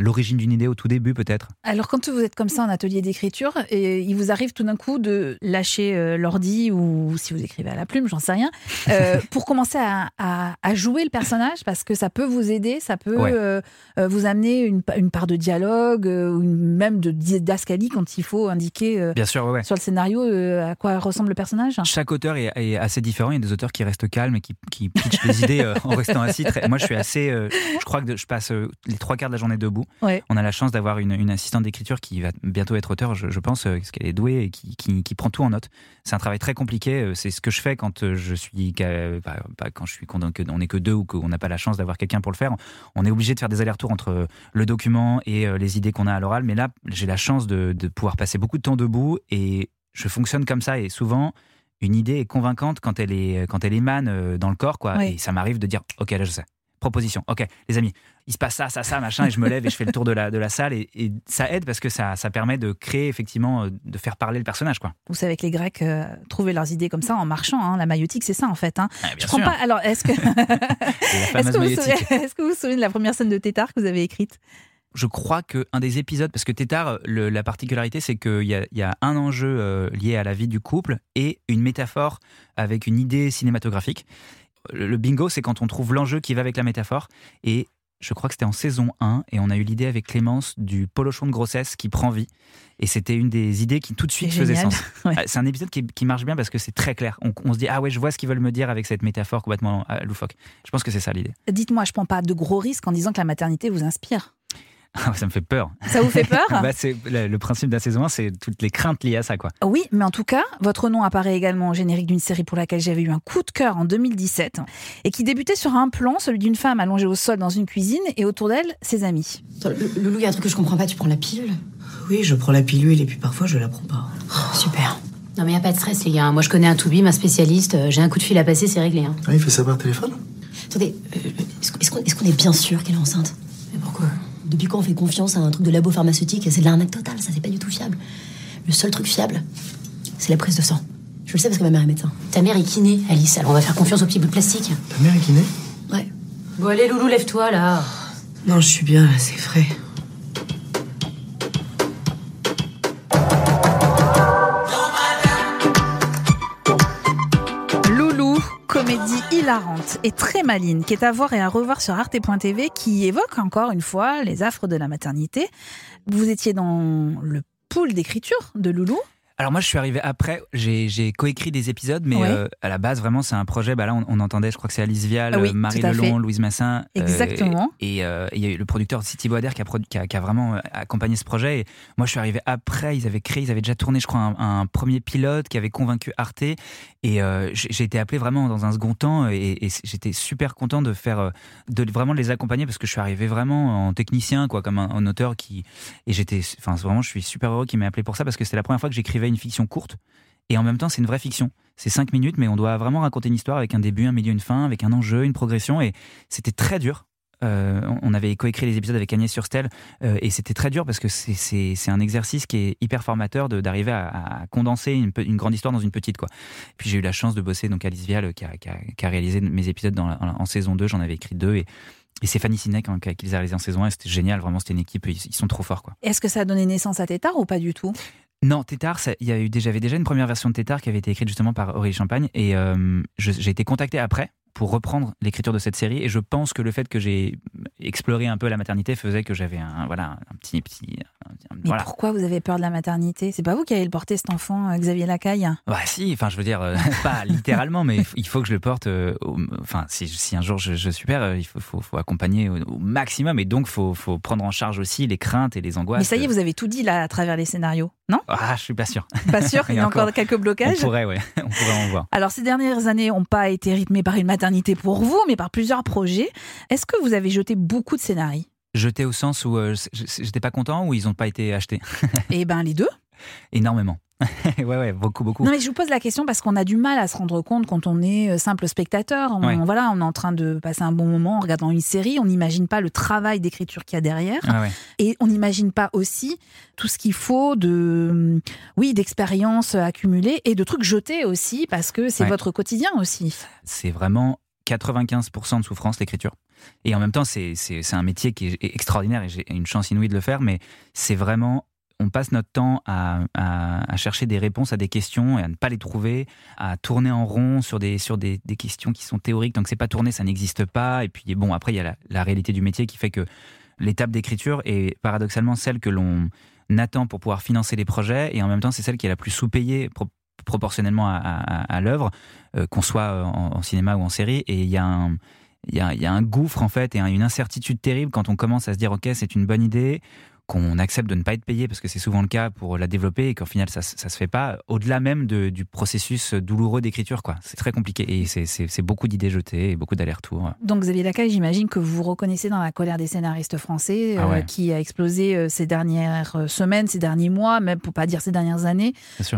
l'origine d'une idée, au tout début peut-être. Alors quand vous êtes comme ça en atelier d'écriture, et il vous arrive tout d'un coup de lâcher euh, l'ordi ou si vous écrivez à la plume, j'en sais rien, euh, pour commencer à, à- à jouer le personnage parce que ça peut vous aider, ça peut Ouais. euh, vous amener une, pa- une part de dialogue ou même de didascalie quand il faut indiquer euh, Bien sûr, ouais. ouais. sur le scénario euh, à quoi ressemble le personnage. Chaque auteur est, est assez différent. Il y a des auteurs qui restent calmes et qui, qui pitchent des idées euh, en restant assis. Très- Moi, je suis assez. je crois que je passe les trois quarts de la journée debout. Ouais. On a la chance d'avoir une, une assistante d'écriture qui va bientôt être auteur, je, je pense, parce qu'elle est douée et qui, qui- qui prend tout en note. C'est un travail très compliqué. C'est ce que je fais quand je suis. pas quand je suis qu'on n'est que deux ou qu'on n'a pas la chance d'avoir quelqu'un pour le faire. On est obligé de faire des allers-retours entre le document et les idées qu'on a à l'oral. Mais là, j'ai la chance de, de pouvoir passer beaucoup de temps debout et je fonctionne comme ça. Et souvent, une idée est convaincante quand elle, est, quand elle émane euh, dans le corps. Quoi. Oui. Et ça m'arrive de dire Ok, là, je sais. Proposition. Ok, les amis, il se passe ça, ça, ça, machin, et je me lève et je fais le tour de la, de la salle. Et, et ça aide parce que ça, ça permet de créer, effectivement, euh, de faire parler le personnage. Quoi. Vous savez que les Grecs euh, trouvaient leurs idées comme ça en marchant. hein. La maïotique, c'est ça en fait. hein. Ah, Je prends sûr. pas. Alors, est-ce que, est-ce que, vous souvenez- que vous vous souvenez de la première scène de Tétard que vous avez écrite? Je crois qu'un des épisodes, parce que Tétard, le- la particularité, c'est qu'il y a, il y a un enjeu euh, lié à la vie du couple et une métaphore avec une idée cinématographique. Le, le bingo, c'est quand on trouve l'enjeu qui va avec la métaphore. Et je crois que c'était en saison 1, et on a eu l'idée avec Clémence du polochon de grossesse qui prend vie. Et c'était une des idées qui tout de suite faisait sens. Ouais. Ah, C'est un épisode qui, qui marche bien parce que c'est très clair. On, on se dit, ah ouais, je vois ce qu'ils veulent me dire avec cette métaphore complètement euh, loufoque. Je pense que c'est ça l'idée. Dites-moi, je prends pas de gros risques en disant que la maternité vous inspire. Ah, ça me fait peur. Ça vous fait peur Bah, c'est le, le principe de la saison 1, c'est toutes les craintes liées à ça, quoi. Oui, mais en tout cas, votre nom apparaît également au générique d'une série pour laquelle j'avais eu un coup de cœur en 2017 et qui débutait sur un plan, celui d'une femme allongée au sol dans une cuisine et autour d'elle, ses amis. Loulou, il y a un truc que je comprends pas, tu prends la pilule? Oui, je prends la pilule et puis parfois je la prends pas. Oh, Super. Non mais y a pas de stress les gars, moi je connais un Toubib, un spécialiste, euh, j'ai un coup de fil à passer, c'est réglé. Hein. Ah, il fait ça par téléphone? Attendez, euh, est-ce qu'on est-ce qu'on- est-ce qu'on est bien sûr qu'elle est enceinte? Mais pourquoi? Depuis quand on fait confiance à un truc de labo pharmaceutique C'est de l'arnaque totale, ça c'est pas du tout fiable. Le seul truc fiable, c'est la prise de sang. Je le sais parce que ma mère est médecin. Ta mère est kiné, Alice, alors on va faire confiance au petit bout de plastique. Ta mère est kiné? Ouais. Bon allez Loulou, lève-toi là. Non, je suis bien là, c'est frais. Hilarante et très maligne qui est à voir et à revoir sur arte.tv qui évoque encore une fois les affres de la maternité. Vous étiez dans le pool d'écriture de Loulou. Alors moi, je suis arrivé après. J'ai coécrit des épisodes, mais Ouais. euh, à la base, vraiment, c'est un projet. Bah là, on, on entendait, je crois que c'est Alice Vial, Ah oui, euh, Marie Lelon, fait. Louise Massin. euh, Exactement. et euh, il y a eu le producteur Thibaut Adair qui a, produ- qui, a, qui a vraiment accompagné ce projet. Et moi, je suis arrivé après. Ils avaient créé, ils avaient déjà tourné, je crois, un, un premier pilote qui avait convaincu Arte. Et euh, j'ai été appelé vraiment dans un second temps. Et, et j'étais super content de faire, euh, de vraiment les accompagner parce que je suis arrivé vraiment en technicien, quoi, comme un auteur qui. Et j'étais, enfin, vraiment, je suis super heureux qu'il m'ait appelé pour ça parce que c'était la première fois que j'écrivais une fiction courte. Et en même temps, c'est une vraie fiction. C'est cinq minutes, mais on doit vraiment raconter une histoire avec un début, un milieu, une fin, avec un enjeu, une progression. Et c'était très dur. Euh, on avait coécrit les épisodes avec Agnès Surstel euh, et c'était très dur parce que c'est- c'est c'est un exercice qui est hyper formateur d'arriver à, condenser une, grande histoire dans une petite quoi. Puis j'ai eu la chance de bosser donc Alice Vial euh, qui a, réalisé mes épisodes dans en, saison 2, j'en avais écrit deux et, et Stéphanie Sinek hein, qui les a réalisés en saison 1 c'était génial, vraiment c'était une équipe, ils, ils sont trop forts. Est-ce que ça a donné naissance à Tétard ou pas du tout? Non, Tétard, il y a eu déjà, j'avais déjà une première version de Tétard qui avait été écrite justement par Aurélie Champagne et euh, j'ai été contacté après pour reprendre l'écriture de cette série et je pense que le fait que j'ai exploré un peu la maternité faisait que j'avais un voilà un petit petit Mais voilà. pourquoi vous avez peur de la maternité? C'est pas vous qui avez porté cet enfant, euh, Xavier Lacaille? Bah si, enfin je veux dire euh, pas littéralement mais il faut- que je le porte euh, enfin si, si un jour je, je suis père, il faut, faut, faut accompagner au, au maximum et donc faut faut prendre en charge aussi les craintes et les angoisses. Mais ça y est, vous avez tout dit là à travers les scénarios, non? Ah, je suis pas sûr. Pas sûr, il y a encore, encore- quelques On blocages. pourrait ouais, on pourrait en voir. Alors, ces dernières années n'ont pas été rythmées par une maternité pour vous, mais par plusieurs projets. Est-ce que vous avez jeté beaucoup de scénarios? Jeté au sens où euh, j'étais pas content ou ils ont pas été achetés? Eh ben, les deux. énormément. ouais, ouais, beaucoup, beaucoup. Non, mais je vous pose la question parce qu'on a du mal à se rendre compte quand on est euh, simple spectateur. On, Ouais. voilà, on est en train de passer un bon moment en regardant une série. On n'imagine pas le travail d'écriture qu'il y a derrière. Ah ouais. Et on n'imagine pas aussi tout ce qu'il faut de, hum, oui, d'expériences accumulées et de trucs jetés aussi parce que c'est Ouais. votre quotidien aussi. c'est vraiment 95% de souffrance l'écriture. Et en même temps, c'est un métier qui est extraordinaire et j'ai une chance inouïe de le faire, mais c'est vraiment, on passe notre temps à, à- chercher des réponses à des questions et à ne pas les trouver, à tourner en rond sur des, sur des, des questions qui sont théoriques. Donc c'est pas tourné, ça n'existe pas. Et puis bon, après, il y a la, la réalité du métier qui fait que l'étape d'écriture est paradoxalement celle que l'on attend pour pouvoir financer les projets et en même temps, c'est celle qui est la plus sous-payée proportionnellement à, l'œuvre, euh, qu'on soit euh, en, cinéma ou en série. Et il y a un. Il y, a, un gouffre en fait et un- une incertitude terrible quand on commence à se dire ok c'est une bonne idée qu'on accepte de ne pas être payé parce que c'est souvent le cas pour la développer et qu'au final ça, ça se fait pas au-delà même de- du processus douloureux d'écriture quoi c'est très compliqué et c'est- beaucoup d'idées jetées et beaucoup d'allers-retours Donc Xavier Lacaille, j'imagine que vous vous reconnaissez dans la colère des scénaristes français Ah euh, qui a explosé euh, ces dernières euh, semaines, ces derniers mois, même pour pas dire ces dernières années,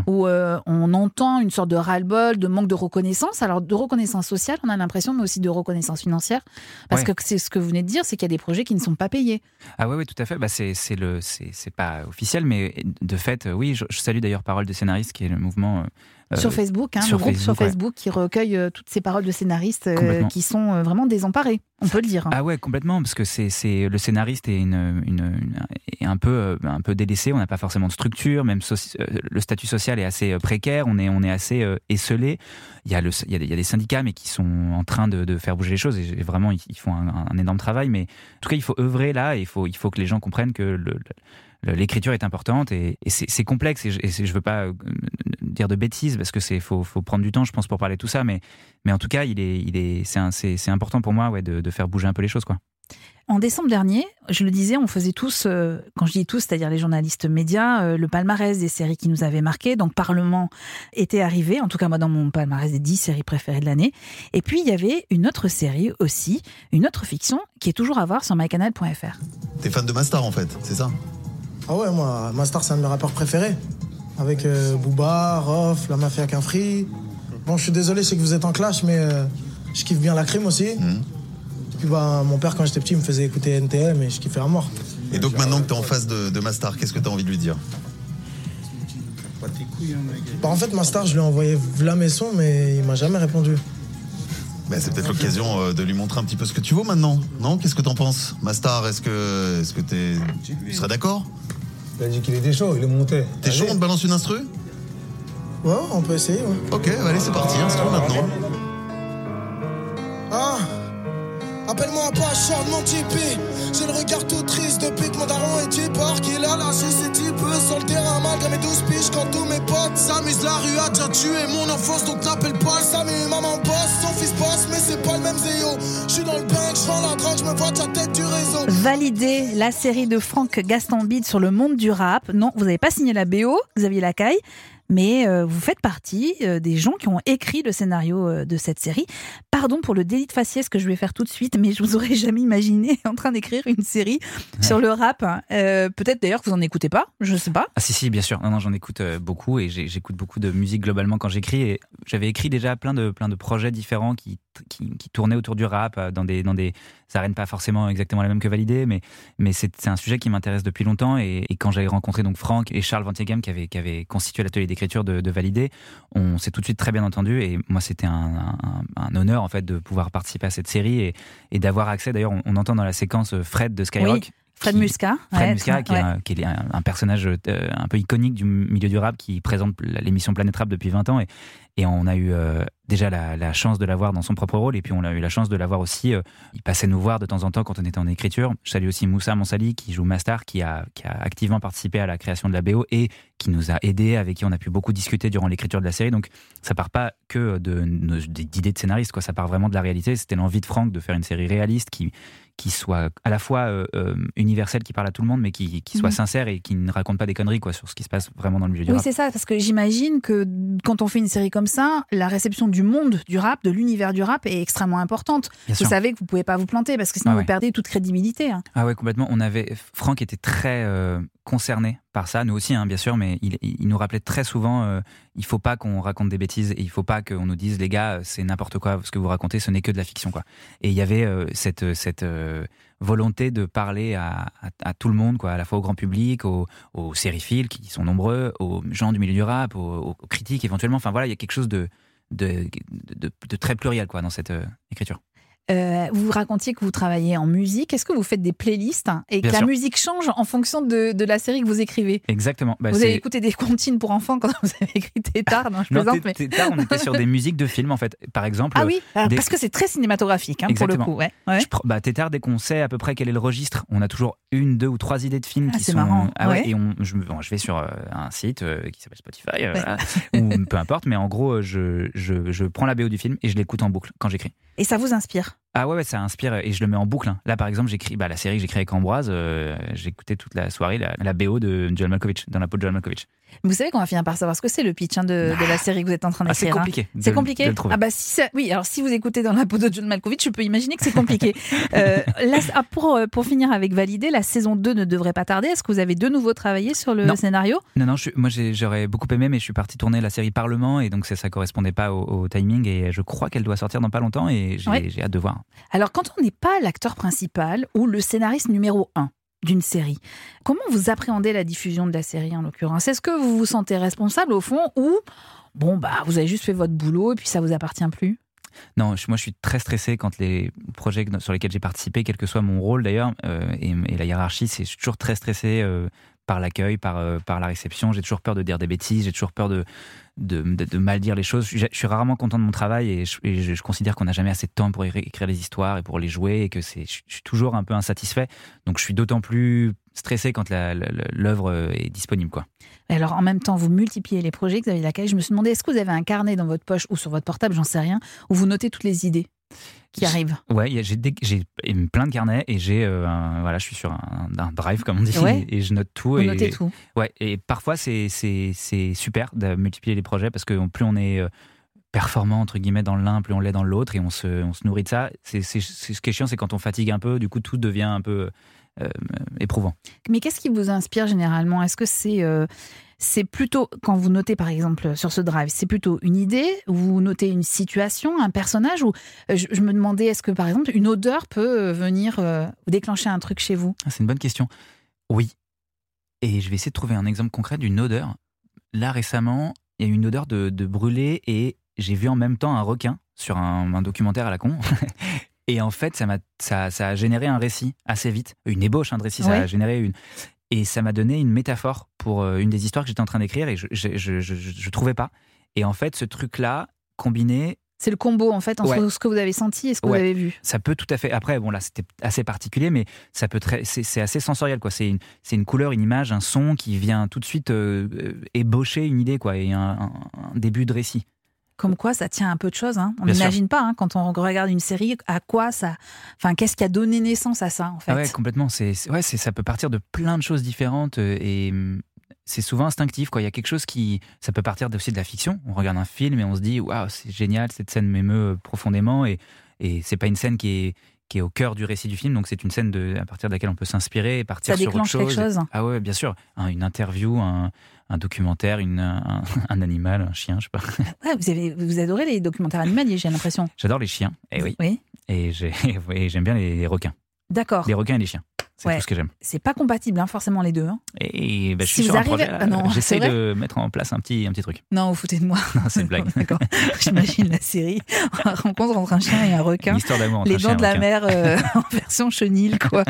où euh, on entend une sorte de ras-le-bol, de manque de reconnaissance. Alors de reconnaissance sociale, on a l'impression, mais aussi de reconnaissance financière, parce Ouais. que c'est ce que vous venez de dire, c'est qu'il y a des projets qui ne sont pas payés. Ah ouais, ouais, tout à fait. Bah, c'est c'est pas officiel, mais de fait, oui. Je, je salue d'ailleurs Parole des scénaristes, qui est le mouvement euh, sur euh, Facebook, hein, sur le groupe sur Facebook, ouais. Facebook qui recueille euh, toutes ces paroles de scénaristes euh, qui sont vraiment désemparés, on peut le dire. hein. Ah ouais, complètement, parce que c'est le scénariste est une, est un peu un peu délaissé. On n'a pas forcément de structure, même le statut social est assez précaire. On est on est assez euh, esselé. Il y a le il y a, des, il y a des syndicats, mais qui sont en train de, de faire bouger les choses. Et vraiment, ils, ils font un, un énorme travail. Mais en tout cas, il faut œuvrer là. Et il faut il faut que les gens comprennent que le, le- l'écriture est importante et, et c'est complexe et je, et je veux pas euh, dire de bêtises parce que c'est faut, faut prendre du temps je pense pour parler de tout ça mais mais en tout cas il est il est c'est important pour moi ouais de, de faire bouger un peu les choses quoi En décembre dernier, je le disais, on faisait tous, euh, quand je dis tous, c'est-à-dire les journalistes médias, euh, le palmarès des séries qui nous avaient marqués. Donc Parlement était arrivé, en tout cas moi dans mon palmarès des 10 séries préférées de l'année. Et puis il y avait une autre série aussi, une autre fiction, qui est toujours à voir sur mycanal.fr. T'es fan de Mastar en fait, c'est ça? Ah ouais, moi, Mastar, c'est un de mes rappeurs préférés. Avec euh, Booba, Rof, La Mafia Quinfri. Bon, je suis désolé, je sais que vous êtes en clash, mais euh, je kiffe bien la crime aussi. Puis bah, mon père, quand j'étais petit, il me faisait écouter NTM et je kiffais à mort. Et donc maintenant que t'es en face de, de Mastar, qu'est-ce que t'as envie de lui dire? Bah, en fait, Mastar, je lui ai envoyé la maison, mais il m'a jamais répondu. Bah, C'est peut-être l'occasion euh, de lui montrer un petit peu ce que tu vaux maintenant, non? Qu'est-ce que t'en penses? Mastar, est-ce que, est-ce que t'es, tu serais d'accord? Il a dit qu'il était chaud, il est monté. T'es chaud, on te balance une instru Ouais, on peut essayer, ouais. Ok, allez, c'est parti, instru maintenant. Ah Appelle-moi pas, je sors de mon tipi. J'ai le regard tout triste depuis que mon daron est départ. Qu'il a lâché ses types sur le terrain malgré mes douze piges. Quand tous mes potes s'amusent, la rue a déjà tué mon enfance. Donc n'appelle pas Samy. Maman bosse, son fils bosse, mais c'est pas le même zéo. Je suis dans le bank, je vends la drogue, je me vois la tête du réseau. Validé la série de Franck Gastambide sur le monde du rap. Non, vous n'avez pas signé la BO, Xavier Lacaille, mais euh, vous faites partie euh, des gens qui ont écrit le scénario euh, de cette série. Pardon pour le délit de faciès que je vais faire tout de suite, mais je vous aurais jamais imaginé en train d'écrire une série sur le rap. Peut-être d'ailleurs que vous en écoutez pas, je sais pas. Ah si si bien sûr non non j'en écoute beaucoup et j'écoute beaucoup de musique globalement quand j'écris et j'avais écrit déjà plein de plein de projets différents qui qui, qui tournaient autour du rap euh, dans des dans des arènes pas forcément exactement les mêmes que validées mais mais c'est un sujet qui m'intéresse depuis longtemps. Et, quand j'avais rencontré donc Franck et Charles Vantieghem qui avaient qui constitué l'atelier d'écriture de, de validé on s'est tout de suite très bien entendu. Et moi c'était un, un, honneur en fait de pouvoir participer à cette série et, d'avoir accès. D'ailleurs on, entend dans la séquence euh, Fred de Skyrock Fred Muscat. Fred Ouais, Muscat, qui, est un, qui est un, un personnage euh, un peu iconique du milieu du rap, qui présente l'émission Planète Rap depuis 20 ans. Et, et on a eu euh, déjà la, la chance de l'avoir dans son propre rôle. Et puis on a eu la chance de l'avoir aussi. euh, il passait nous voir de temps en temps quand on était en écriture. Je salue aussi Moussa Monsali, qui joue Mastar, qui a, qui a activement participé à la création de la BO et qui nous a aidés, avec qui on a pu beaucoup discuter durant l'écriture de la série. Donc ça part pas que de nos- d'idées de scénaristes, quoi. ça part vraiment de la réalité. C'était l'envie de Franck de faire une série réaliste qui, qui soit à la fois euh, euh, universelle, qui parle à tout le monde, mais qui, qui soit Mhm. sincère et qui ne raconte pas des conneries quoi, sur ce qui se passe vraiment dans le milieu du Oui, rap. c'est ça, parce que j'imagine que quand on fait une série comme ça, la réception du monde du rap, de l'univers du rap est extrêmement importante. Bien vous sûr. savez que vous pouvez pas vous planter parce que sinon Ah vous perdez toute crédibilité. hein. Ah ouais, complètement. On avait Franck était très euh, concernés par ça, nous aussi, hein, bien sûr, mais il, nous rappelait très souvent euh, il faut pas qu'on raconte des bêtises et il faut pas qu'on nous dise les gars, euh, c'est n'importe quoi ce que vous racontez, ce n'est que de la fiction. quoi. Et il y avait euh, cette, euh, volonté de parler à, tout le monde, quoi, à la fois au grand public, aux, aux sériphiles qui sont nombreux, aux gens du milieu du rap, aux, critiques éventuellement. Enfin voilà, il y a quelque chose de, de, de, très pluriel quoi, dans cette écriture. Euh, vous racontiez que vous travaillez en musique. Est-ce que vous faites des playlists et Bien que la musique change en fonction de, de la série que vous écrivez? Exactement. Bah, Vous avez écouté des comptines pour enfants quand vous avez écrit Tétard Non, je Non, plaisante. Té- mais... Tétard, on était sur des musiques de films en fait. Par exemple. Ah oui, alors, des- parce que c'est très cinématographique hein, pour le coup. Ouais. Ouais. Bah, Tétard, dès qu'on sait à peu près quel est le registre, on a toujours une, deux ou trois idées de films Ah, qui c'est sont. marrant. Ah ouais, Ouais. Et on, je, bon, je vais sur euh, un site euh, qui s'appelle Spotify, euh, Ouais. ou peu importe, mais en gros, euh, je, je, je prends la BO du film et je l'écoute en boucle quand j'écris. Et ça vous inspire? Ah ouais, ouais, ça inspire et je le mets en boucle. hein. Là, par exemple, j'écris bah, la série que j'ai créée avec Ambroise. euh, j'ai écouté toute la soirée la, la BO de Joel Malkovich, dans la peau de Joel Malkovich. Vous savez qu'on va finir par savoir ce que c'est le pitch hein, de, de la série que vous êtes en train Ah, c'est d'écrire. hein. compliqué C'est compliqué. de le trouver. ah bah si ça- oui. Alors si vous écoutez dans la peau de John Malkovich, je peux imaginer que c'est compliqué. Euh, là, ah, pour euh, pour finir avec Validé, la saison 2 ne devrait pas tarder. Est-ce que vous avez de nouveau travaillé sur le Non. scénario? Non, non, je moi j'aurais beaucoup aimé, mais je suis parti tourner la série Parlement et donc ça, ça correspondait pas au, au timing et je crois qu'elle doit sortir dans pas longtemps et j'ai Ouais. j'ai hâte de voir. Alors quand on n'est pas l'acteur principal ou le scénariste numéro 1 d'une série, comment vous appréhendez la diffusion de la série en l'occurrence? Est-ce que vous vous sentez responsable au fond ou bon bah vous avez juste fait votre boulot et puis ça vous appartient plus? Non, moi je suis très stressé quand les projets sur lesquels j'ai participé, quel que soit mon rôle d'ailleurs, euh, et, la hiérarchie, c'est toujours très stressé euh, par l'accueil, par, euh, par la réception. J'ai toujours peur de dire des bêtises, j'ai toujours peur de, de, mal dire les choses. Je, suis rarement content de mon travail et je, considère qu'on n'a jamais assez de temps pour écri- écrire les histoires et pour les jouer et que c'est, je, suis toujours un peu insatisfait. Donc je suis d'autant plus stressé quand l'œuvre euh, est disponible. Et Alors en même temps, vous multipliez les projets, Xavier Lacaille. Je me suis demandé, est-ce que vous avez un carnet dans votre poche ou sur votre portable, j'en sais rien, où vous notez toutes les idées? Qui arrivent Ouais, j'ai plein de carnets et j'ai euh, un- voilà, je suis sur un, un drive comme on dit Ouais. et je note tout. Vous et, notez tout. Ouais, et parfois c'est c'est c'est super de multiplier les projets parce que plus on est euh, performant entre guillemets dans l'un, plus on l'est dans l'autre et on se on se nourrit de ça. C'est c'est c'est- ce qui est chiant, c'est quand on fatigue un peu, du coup tout devient un peu euh, éprouvant. Mais qu'est-ce qui vous inspire généralement? Est-ce que c'est euh, c'est plutôt quand vous notez par exemple sur ce drive, c'est plutôt une idée, ou vous notez une situation, un personnage, ou euh, je, je me demandais est-ce que par exemple une odeur peut euh, venir euh, déclencher un truc chez vous? Ah, c'est une bonne question. Oui. Et je vais essayer de trouver un exemple concret d'une odeur. Là, récemment, il y a eu une odeur de, de brûlé et j'ai vu en même temps un requin sur un, un documentaire à la con. et en fait, ça, m'a, ça, ça a généré un récit assez vite. Une ébauche hein, de récit, ça a généré une. Et ça m'a donné une métaphore pour euh, une des histoires que j'étais en train d'écrire et je je trouvais pas. Et en fait, ce truc-là, combiné, C'est le combo en fait entre Ouais. ce que vous avez senti et ce que vous avez vu. ça peut tout à fait. Après, bon là, c'était assez particulier, mais ça peut très. C'est assez sensoriel, quoi. C'est une, une couleur, une image, un son qui vient tout de suite euh, euh, ébaucher une idée, quoi, et un début de récit. Comme quoi, ça tient un peu de choses. hein. On n'imagine pas hein, quand on regarde une série à quoi ça. Enfin, qu'est-ce qui a donné naissance à ça en fait Ah ouais, complètement. C'est ouais, ça peut partir de plein de choses différentes euh, et hum, c'est souvent instinctif, quoi. Il y a quelque chose qui, ça peut partir aussi de la fiction. On regarde un film et on se dit, waouh, c'est génial, cette scène m'émeut profondément et et c'est pas une scène qui est qui est au cœur du récit du film, donc c'est une scène de, à partir de laquelle on peut s'inspirer et partir Ça sur autre déclenche quelque chose. Ah ouais, bien sûr. Un- une interview, un, un documentaire, une, un, un animal, un chien, je sais pas. Ouais, vous, avez, vous adorez les documentaires animaliers, j'ai l'impression. J'adore les chiens, et oui. Oui. Et j'ai- et j'aime bien les, les requins. D'accord. Les requins et les chiens. C'est Ouais. tout ce que j'aime. C'est pas compatible, hein, forcément, les deux. hein. Et ben, je Si suis vous sur un projet. Ah c'est vrai de mettre en place un petit, un petit truc. Non, vous foutez de moi. C'est une blague. D'accord. J'imagine la série, la rencontre entre un chien et un requin. Une histoire d'amour Les dents de la requin. mer euh, en version chenille, quoi.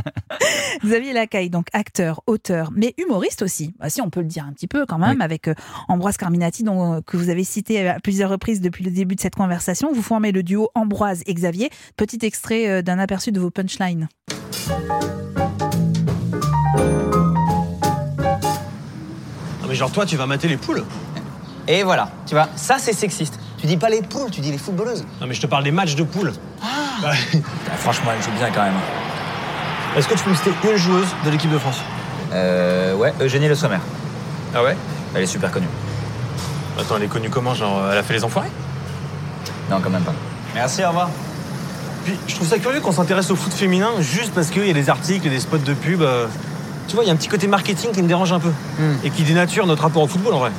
Xavier Lacaille, donc acteur, auteur, mais humoriste aussi. Bah, si on peut le dire un petit peu quand même, avec euh, Ambroise Carminati, dont, euh, que vous avez cité à plusieurs reprises depuis le début de cette conversation. Vous formez le duo Ambroise et Xavier. Petit extrait euh, d'un aperçu de vos punchlines. Mais genre toi tu vas mater les poules Et voilà, tu vois, ça c'est sexiste. Tu dis pas les poules, tu dis les footballeuses. Non mais je te parle des matchs de poules. Ouais. franchement, elle joue bien quand même. Est-ce que tu peux me citer une joueuse de l'équipe de France? Euh, ouais, Eugénie Le Sommer. Ah ouais? Elle est super connue. Attends, elle est connue comment Genre elle a fait les enfoirés? Non, quand même pas. Merci, au revoir. Puis je trouve ça curieux qu'on s'intéresse au foot féminin juste parce qu'il y a des articles et des spots de pub. euh, Tu vois, il y a un petit côté marketing qui me dérange un peu. Et qui dénature notre rapport au football en vrai.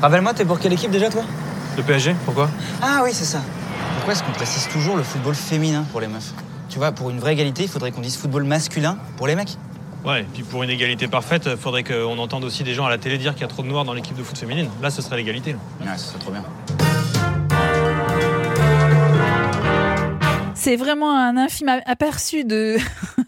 Rappelle-moi, t'es pour quelle équipe déjà, toi? Le PSG, pourquoi? Ah oui, c'est ça. Pourquoi est-ce qu'on précise toujours le football féminin pour les meufs? Tu vois, pour une vraie égalité, il faudrait qu'on dise football masculin pour les mecs. Ouais, et puis pour une égalité parfaite, faudrait qu'on entende aussi des gens à la télé dire qu'il y a trop de noirs dans l'équipe de foot féminine. Là, ce serait l'égalité. Ouais, ce serait trop bien. C'est vraiment un infime aperçu de,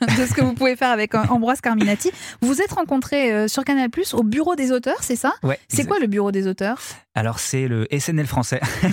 de ce que vous pouvez faire avec Ambroise Carminati. Vous vous êtes rencontrés euh, sur Canal Plus au bureau des auteurs, c'est ça? Ouais. C'est quoi le bureau des auteurs? Alors, c'est le SNL français.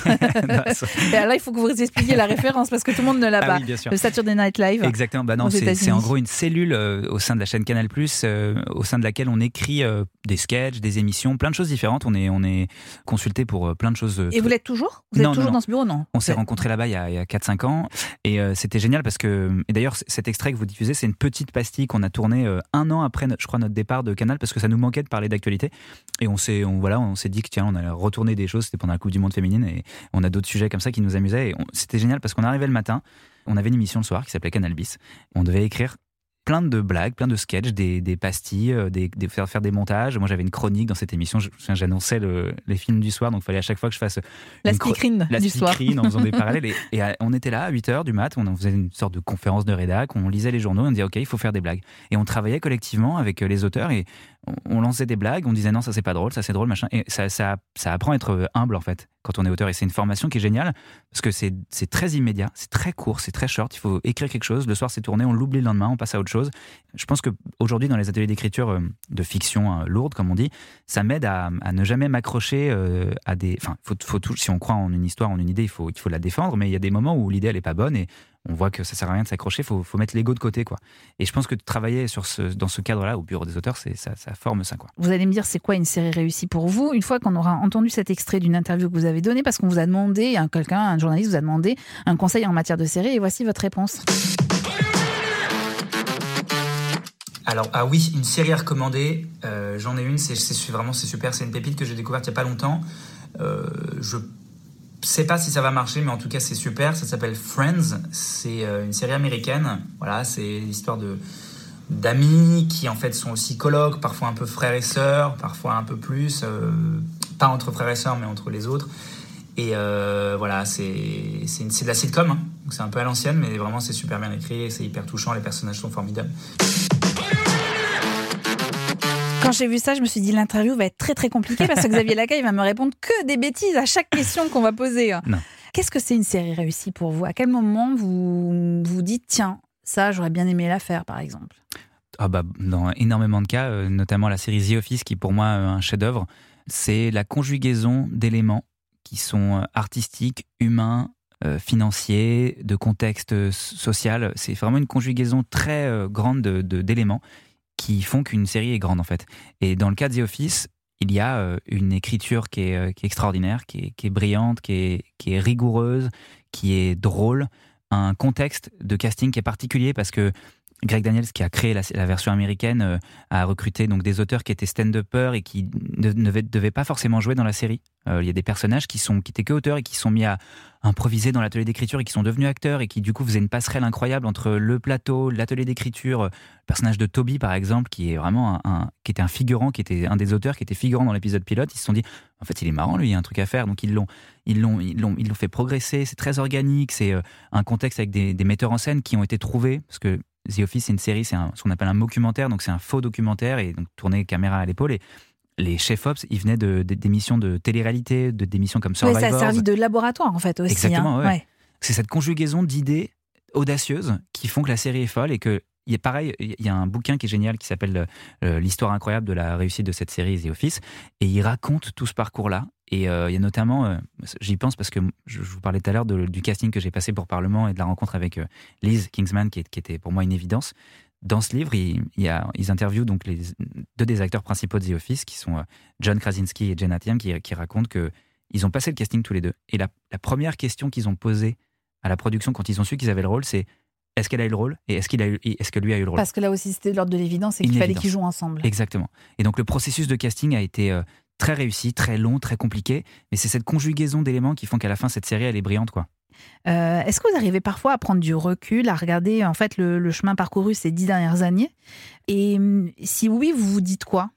Alors là, il faut que vous expliquiez la référence parce que tout le monde ne l'a Ah pas. oui, bien sûr. Le Saturday Night Live. Exactement. Bah non, c'est en gros une cellule euh, au sein de la chaîne Canal+, euh, au sein de laquelle on écrit euh, des sketchs, des émissions, plein de choses différentes. On est, on est consulté pour euh, plein de choses. Et vous l'êtes toujours? Vous êtes Non, toujours non. dans ce bureau? Non. On s'est rencontrés là-bas il y a, a 4-5 ans et c'était génial parce que et d'ailleurs cet extrait que vous diffusez c'est une petite pastille qu'on a tournée un an après je crois notre départ de Canal parce que ça nous manquait de parler d'actualité et on s'est on, voilà on dit que tiens on allait retourner des choses c'était pendant la Coupe du Monde féminine et on a d'autres sujets comme ça qui nous amusaient et c'était génial parce qu'on arrivait le matin on avait une émission le soir qui s'appelait Canal Bis on devait écrire plein de blagues, plein de sketchs, des, des pastilles, euh, des, des- faire, faire des montages. Moi, j'avais une chronique dans cette émission. J'annonçais le- les films du soir, donc il fallait à chaque fois que je fasse La speakerine la du soir. en faisant des parallèles. Et, et, on était là à 8 h du mat, on faisait une sorte de conférence de rédac, on lisait les journaux, on disait OK, il faut faire des blagues. Et on travaillait collectivement avec euh, les auteurs et on, lançait des blagues, on disait non, ça c'est pas drôle, ça c'est drôle, machin. Et ça, ça, ça apprend à être humble en fait quand on est auteur. Et c'est une formation qui est géniale parce que c'est très immédiat, c'est très court, c'est très short. Il faut écrire quelque chose, le soir c'est tourné, on l'oublie le lendemain, on passe à autre chose. Je pense qu'aujourd'hui, dans les ateliers d'écriture euh, de fiction euh, lourde, comme on dit, ça m'aide à, à ne jamais m'accrocher euh, à des. Enfin, faut, faut si on croit en une histoire, en une idée, il faut, il faut la défendre, mais il y a des moments où l'idée elle est pas bonne et on voit que ça sert à rien de s'accrocher, il faut, faut mettre l'ego de côté. quoi. Et je pense que travailler sur ce, dans ce cadre-là, au bureau des auteurs, c'est ça, ça forme ça. quoi. Vous allez me dire, c'est quoi une série réussie pour vous? Une fois qu'on aura entendu cet extrait d'une interview que vous avez donnée, parce qu'on vous a demandé, un- quelqu'un, un journaliste vous a demandé un conseil en matière de série, et voici votre réponse. Alors, ah oui, une série à recommander. euh, J'en ai une, c'est c'est vraiment c'est super. C'est une pépite que j'ai découverte il n'y a pas longtemps. Euh, je sais pas si ça va marcher, mais en tout cas, c'est super. Ça s'appelle Friends. C'est euh, une série américaine. Voilà, c'est l'histoire de d'amis qui en fait sont aussi colocs, parfois un peu frères et sœurs, parfois un peu plus, euh, pas entre frères et sœurs, mais entre les autres. Et euh, voilà, c'est de la sitcom, hein. c'est un peu à l'ancienne, mais vraiment c'est super bien écrit, c'est hyper touchant, les personnages sont formidables. Quand j'ai vu ça, je me suis dit l'interview va être très très compliquée parce que Xavier Lacaille va me répondre que des bêtises à chaque question qu'on va poser. Qu'est-ce que c'est une série réussie pour vous? À quel moment vous vous dites tiens, ça j'aurais bien aimé la faire par exemple? Ah bah, dans énormément de cas, euh, notamment la série The Office, qui est pour moi euh, un chef-d'œuvre, c'est la conjugaison d'éléments qui sont euh, artistiques, humains, financiers, de contexte social. C'est vraiment une conjugaison très grande de- de- d'éléments qui font qu'une série est grande en fait. Et dans le cas de The Office, il y a euh, une écriture qui est, euh, qui est extraordinaire, qui est, brillante, qui est rigoureuse, qui est drôle, un contexte de casting qui est particulier parce que Greg Daniels, qui a créé la, version américaine, euh, a recruté donc des auteurs qui étaient stand-uppers et qui ne, devaient- pas forcément jouer dans la série. Euh, il y a des personnages qui sont qui étaient que auteurs et qui sont mis à improviser dans l'atelier d'écriture et qui sont devenus acteurs et qui du coup faisaient une passerelle incroyable entre le plateau, l'atelier d'écriture. euh, Le personnage de Toby par exemple, qui est vraiment un, qui était un figurant, qui était un des auteurs, qui était figurant dans l'épisode pilote. Ils se sont dit en fait il est marrant lui, il y a un truc à faire. Donc ils l'ont ils l'ont ils l'ont ils l'ont fait progresser. C'est très organique. C'est un contexte avec des, des metteurs en scène qui ont été trouvés parce que The Office, c'est une série, c'est ce qu'on appelle un documentaire, donc c'est un faux documentaire et donc tourné caméra à l'épaule. Et les chefs-ops, ils venaient de, de- d'émissions de télé-réalité, de, d'émissions comme Survivor. Ça a servi de laboratoire en fait aussi. Exactement, hein. ouais. Ouais. C'est cette conjugaison d'idées audacieuses qui font que la série est folle et que il y a pareil, il y a un bouquin qui est génial qui s'appelle euh, L'histoire incroyable de la réussite de cette série The Office et il raconte tout ce parcours-là. Et euh, il y a notamment, euh, j'y pense parce que je, vous parlais tout à l'heure du casting que j'ai passé pour Parlement et de la rencontre avec euh, Liz Kingsman qui, était pour moi une évidence. Dans ce livre, il, il y a, ils interviewent donc deux des acteurs principaux de The Office qui sont euh, John Krasinski et Jenna Tiam qui, qui racontent que ils ont passé le casting tous les deux. Et la première question qu'ils ont posée à la production quand ils ont su qu'ils avaient le rôle, c'est est-ce qu'elle a eu le rôle et est-ce qu'il a eu, est-ce que lui a eu le rôle? Parce que là aussi c'était de l'ordre de l'évidence et qu'il fallait qu'ils jouent ensemble. Exactement. Et donc le processus de casting a été euh, très réussi, très long, très compliqué, mais c'est cette conjugaison d'éléments qui font qu'à la fin cette série elle est brillante quoi. Euh, Est-ce que vous arrivez parfois à prendre du recul, à regarder en fait le, le chemin parcouru ces dix dernières années? Et hum, si oui, vous vous dites quoi?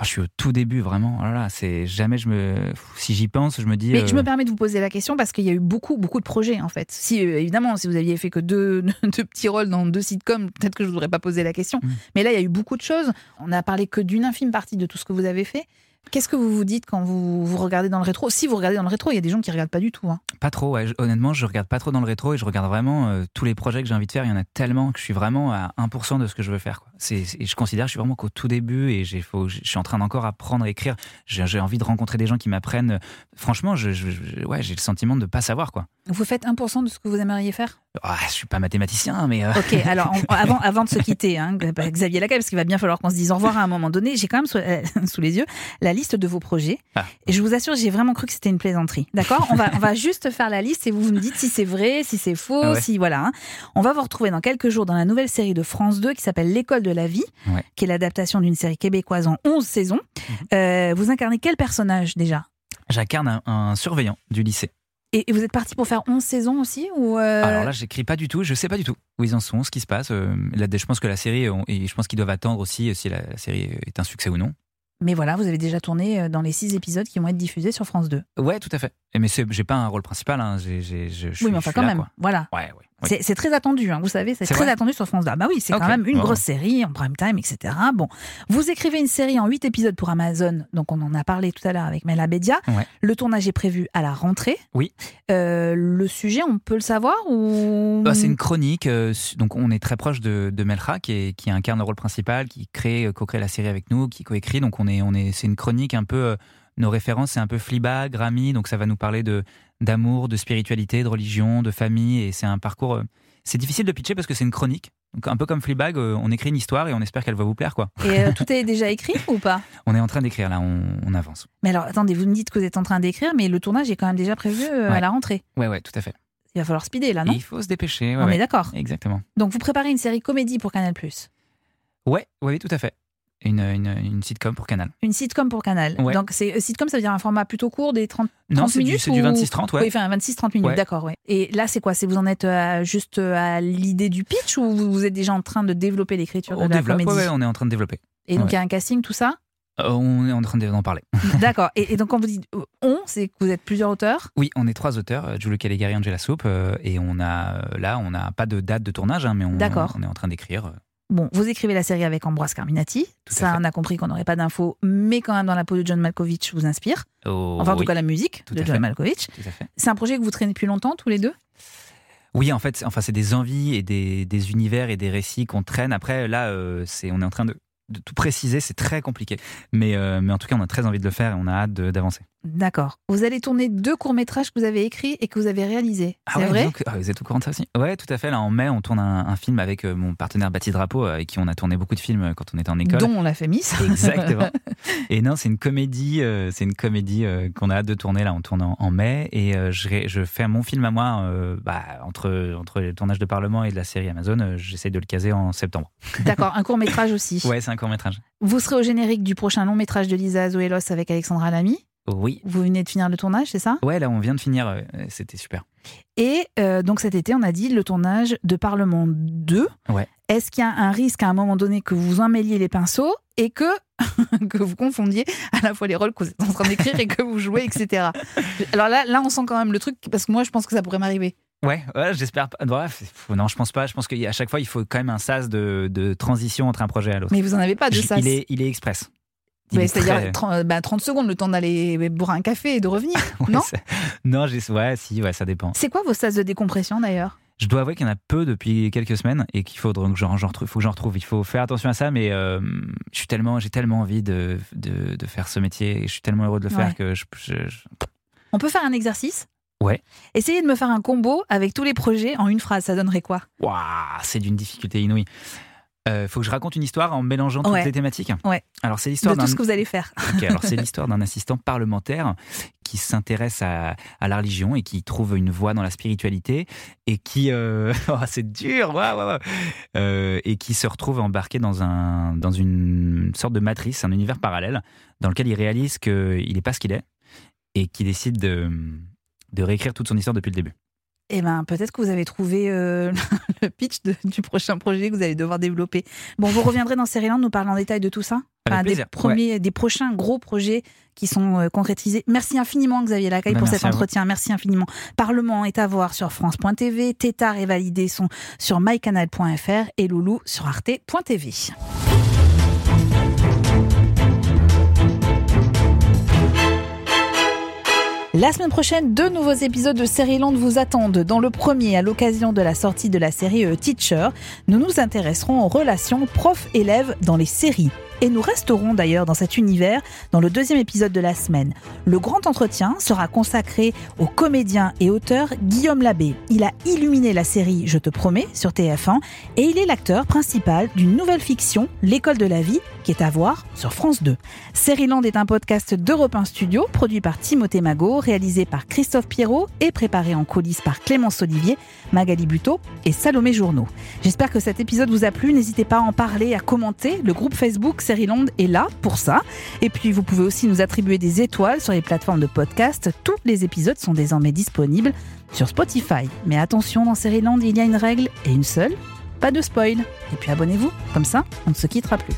Oh, je suis au tout début, vraiment. Oh là là, c'est jamais je me. Si j'y pense, je me dis. Mais euh, je me permets de vous poser la question parce qu'il y a eu beaucoup, beaucoup de projets en fait. Si euh, évidemment, si vous aviez fait que deux, deux petits rôles dans deux sitcoms, peut-être que je ne voudrais pas poser la question. Mm. Mais là, il y a eu beaucoup de choses. On n'a parlé que d'une infime partie de tout ce que vous avez fait. Qu'est-ce que vous vous dites quand vous, vous regardez dans le rétro? Si vous regardez dans le rétro, il y a des gens qui regardent pas du tout. hein. Pas trop, ouais. Honnêtement, je regarde pas trop dans le rétro et je regarde vraiment euh, tous les projets que j'ai envie de faire. Il y en a tellement que je suis vraiment à 1% de ce que je veux faire. Quoi. C'est, c'est- je considère que je suis vraiment qu'au tout début et j'ai, faut, je suis en train d'encore apprendre à écrire. J'ai, j'ai envie de rencontrer des gens qui m'apprennent. Franchement, je, je- je- ouais, j'ai le sentiment de pas savoir. quoi. Vous faites 1% de ce que vous aimeriez faire? Ah, je suis pas mathématicien, mais. euh, Ok, alors on- avant, avant de se quitter, hein, Xavier Lacaille, parce qu'il va bien falloir qu'on se dise au revoir à un moment donné, j'ai quand même sous, euh, sous les yeux la liste de vos projets. Ah. Et je vous assure, j'ai vraiment cru que c'était une plaisanterie. D'accord on va, on va juste faire la liste et vous me dites si c'est vrai, si c'est faux, Ah ouais. si voilà. hein. On va vous retrouver dans quelques jours dans la nouvelle série de France 2 qui s'appelle L'école de la vie, Ouais. qui est l'adaptation d'une série québécoise en 11 saisons. Mhm. Euh, vous incarnez quel personnage déjà? J'incarne un, un surveillant du lycée. et, vous êtes parti pour faire 11 saisons aussi ou euh, Alors là, j'écris pas du tout, je sais pas du tout où ils en sont, ce qui se passe. Euh, là, je pense que la série, on- et je pense qu'ils doivent attendre aussi si la, la série est un succès ou non. Mais voilà, vous avez déjà tourné euh, dans les 6 épisodes qui vont être diffusés sur France 2. Ouais, tout à fait. Mais j'ai pas un rôle principal, hein. je, je suis- oui, mais enfin quand même, quoi. voilà. Ouais, ouais. Oui. C'est très attendu, hein, vous savez, c'est très attendu sur France 2. Ah bah oui, c'est quand même une ouais, grosse série en prime time, etc. Bon, vous écrivez une série en 8 épisodes pour Amazon, donc on en a parlé tout à l'heure avec Mela Bedia. Ouais. Le tournage est prévu à la rentrée. Oui. Euh, le sujet, on peut le savoir ou? Bah, c'est une chronique, euh, donc on est très proche de, de Melra qui, est- qui incarne le rôle principal, qui crée, euh, co-crée la série avec nous, qui coécrit. Donc on est, on est, c'est une chronique un peu. euh, nos références, c'est un peu Fleabag, Grammy, donc ça va nous parler de d'amour, de spiritualité, de religion, de famille, et c'est un parcours. euh, c'est difficile de pitcher parce que c'est une chronique. Donc un peu comme Fleabag, euh, on écrit une histoire et on espère qu'elle va vous plaire, quoi. Et euh, tout est déjà écrit ou pas? On est en train d'écrire là, on, on avance. Mais alors, attendez, vous me dites que vous êtes en train d'écrire, mais le tournage est quand même déjà prévu euh, à la rentrée. Ouais, ouais, tout à fait. Il va falloir speeder là, Et non? Il faut se dépêcher. ouais, On ouais. est d'accord. Exactement. Donc vous préparez une série comédie pour Canal+. Ouais, oui, tout à fait. Une, une, une sitcom pour Canal. Une sitcom pour Canal. Ouais. Donc c'est euh, sitcom, ça veut dire un format plutôt court, des 30, 30 Non, du- minutes c'est du ou- 26-30, ouais. Oui, enfin 26-30 minutes, Ouais. d'accord. Ouais. Et là, c'est quoi? C'est vous en êtes euh, juste euh, à l'idée du pitch ou vous êtes déjà en train de développer l'écriture de On la développe, comédie? ouais, on est en train de développer. Et donc il y a un casting, tout ça? Euh, on est en train d'en parler. D'accord. Et, et donc quand vous dites on, c'est que vous êtes plusieurs auteurs? Oui, on est trois auteurs, Giulio Caligari, Angela Soup, euh, et on a là, on n'a pas de date de tournage, hein, mais on, on est en train d'écrire. Bon, vous écrivez la série avec Ambroise Carminati. Tout Ça, on a compris qu'on n'aurait pas d'infos, mais quand même dans la peau de John Malkovich vous inspire. oh, Enfin, en tout cas, la musique Tout de John fait. Malkovich. C'est un projet que vous traînez depuis longtemps, tous les deux? Oui, en fait, c'est- enfin, c'est des envies et des, des univers et des récits qu'on traîne. Après, là, euh, c'est, on est en train de, de tout préciser, c'est très compliqué. Mais, euh, mais en tout cas, on a très envie de le faire et on a hâte d'avancer. D'accord. Vous allez tourner deux courts-métrages que vous avez écrits et que vous avez réalisés. Ah c'est ouais, vrai? donc, ah, vous êtes au courant de ça aussi? Ouais, tout à fait. Là, en mai, on tourne un, un film avec euh, mon partenaire Baptiste Drapeau, euh, avec qui on a tourné beaucoup de films euh, quand on était en école. Dont la famille. Exactement. Et non, c'est une comédie, euh, c'est une comédie euh, qu'on a hâte de tourner là. On tourne en, en mai et je, fais mon film à moi bah, entre entre le tournage de Parlement et de la série Amazon. J'essaie de le caser en septembre. D'accord, un court-métrage aussi. Ouais, c'est un court métrage. Vous serez au générique du prochain long-métrage de Lisa Azuelos avec Alexandra Lamy. Oui. Vous venez de finir le tournage, c'est ça? Ouais, là, on vient de finir. euh, C'était super. Et euh, donc cet été, on a dit le tournage de Parlement 2. Ouais. Est-ce qu'il y a un risque à un moment donné que vous emmêliez les pinceaux et que, que vous confondiez à la fois les rôles que vous êtes en train d'écrire et que vous jouez, etc. Alors là, là, on sent quand même le truc, parce que moi, je pense que ça pourrait m'arriver. Ouais, ouais j'espère pas. Bref, non, je pense pas. Je pense qu'à chaque fois, il faut quand même un sas de, de transition entre un projet à l'autre. Mais vous en avez pas de Il est, il est express. C'est-à-dire très- 30, bah, 30 secondes, le temps d'aller boire un café et de revenir. Ouais, non Non, ouais, si, ouais, ça dépend. C'est quoi vos sas de décompression d'ailleurs? Je dois avouer qu'il y en a peu depuis quelques semaines et qu'il faudra que j'en, j'en retrouve, faut que j'en retrouve. Il faut faire attention à ça, mais euh, je suis tellement, j'ai tellement envie de, de, de faire ce métier et je suis tellement heureux de le faire que je, je- je- On peut faire un exercice? Ouais. Essayez de me faire un combo avec tous les projets en une phrase, ça donnerait quoi? Waouh, c'est d'une difficulté inouïe. Euh, faut que je raconte une histoire en mélangeant toutes les thématiques. Ouais. Alors c'est De l'histoire tout d'un. ce que vous allez faire. Ok, alors c'est l'histoire d'un assistant parlementaire qui s'intéresse à, à la religion et qui trouve une voie dans la spiritualité et qui euh, oh, c'est dur. Euh, et qui se retrouve embarqué dans un dans une sorte de matrice, un univers parallèle dans lequel il réalise qu'il n'est pas ce qu'il est et qui décide de de réécrire toute son histoire depuis le début. Eh ben, peut-être que vous avez trouvé euh, le pitch de- du prochain projet que vous allez devoir développer. Bon, vous reviendrez dans Seriland nous parler en détail de tout ça des premiers, des prochains gros projets qui sont euh, concrétisés. Merci infiniment Xavier Lacaille Ben, pour cet entretien. Merci infiniment. Parlement est à voir sur France.tv, Tétard et Validé sont sur mycanal.fr et Loulou sur arte.tv. La semaine prochaine, deux nouveaux épisodes de Série Land vous attendent. Dans le premier, à l'occasion de la sortie de la série euh, Teacher, nous nous intéresserons aux relations prof-élève dans les séries. Et nous resterons d'ailleurs dans cet univers dans le deuxième épisode de la semaine. Le grand entretien sera consacré au comédien et auteur Guillaume Labbé. Il a illuminé la série Je te promets sur TF1 et il est l'acteur principal d'une nouvelle fiction, L'école de la vie, qui est à voir sur France 2. Seriland est un podcast d'Europe 1 Studio, produit par Timothée Magot, réalisé par Christophe Pierrot et préparé en coulisses par Clémence Olivier, Magali Buteau et Salomé Journeau. J'espère que cet épisode vous a plu. N'hésitez pas à en parler, à commenter. Le groupe Facebook Seriland est là pour ça. Et puis, vous pouvez aussi nous attribuer des étoiles sur les plateformes de podcast. Tous les épisodes sont désormais disponibles sur Spotify. Mais attention, dans Seriland, il y a une règle et une seule pas de spoil. Et puis abonnez-vous, comme ça, on ne se quittera plus.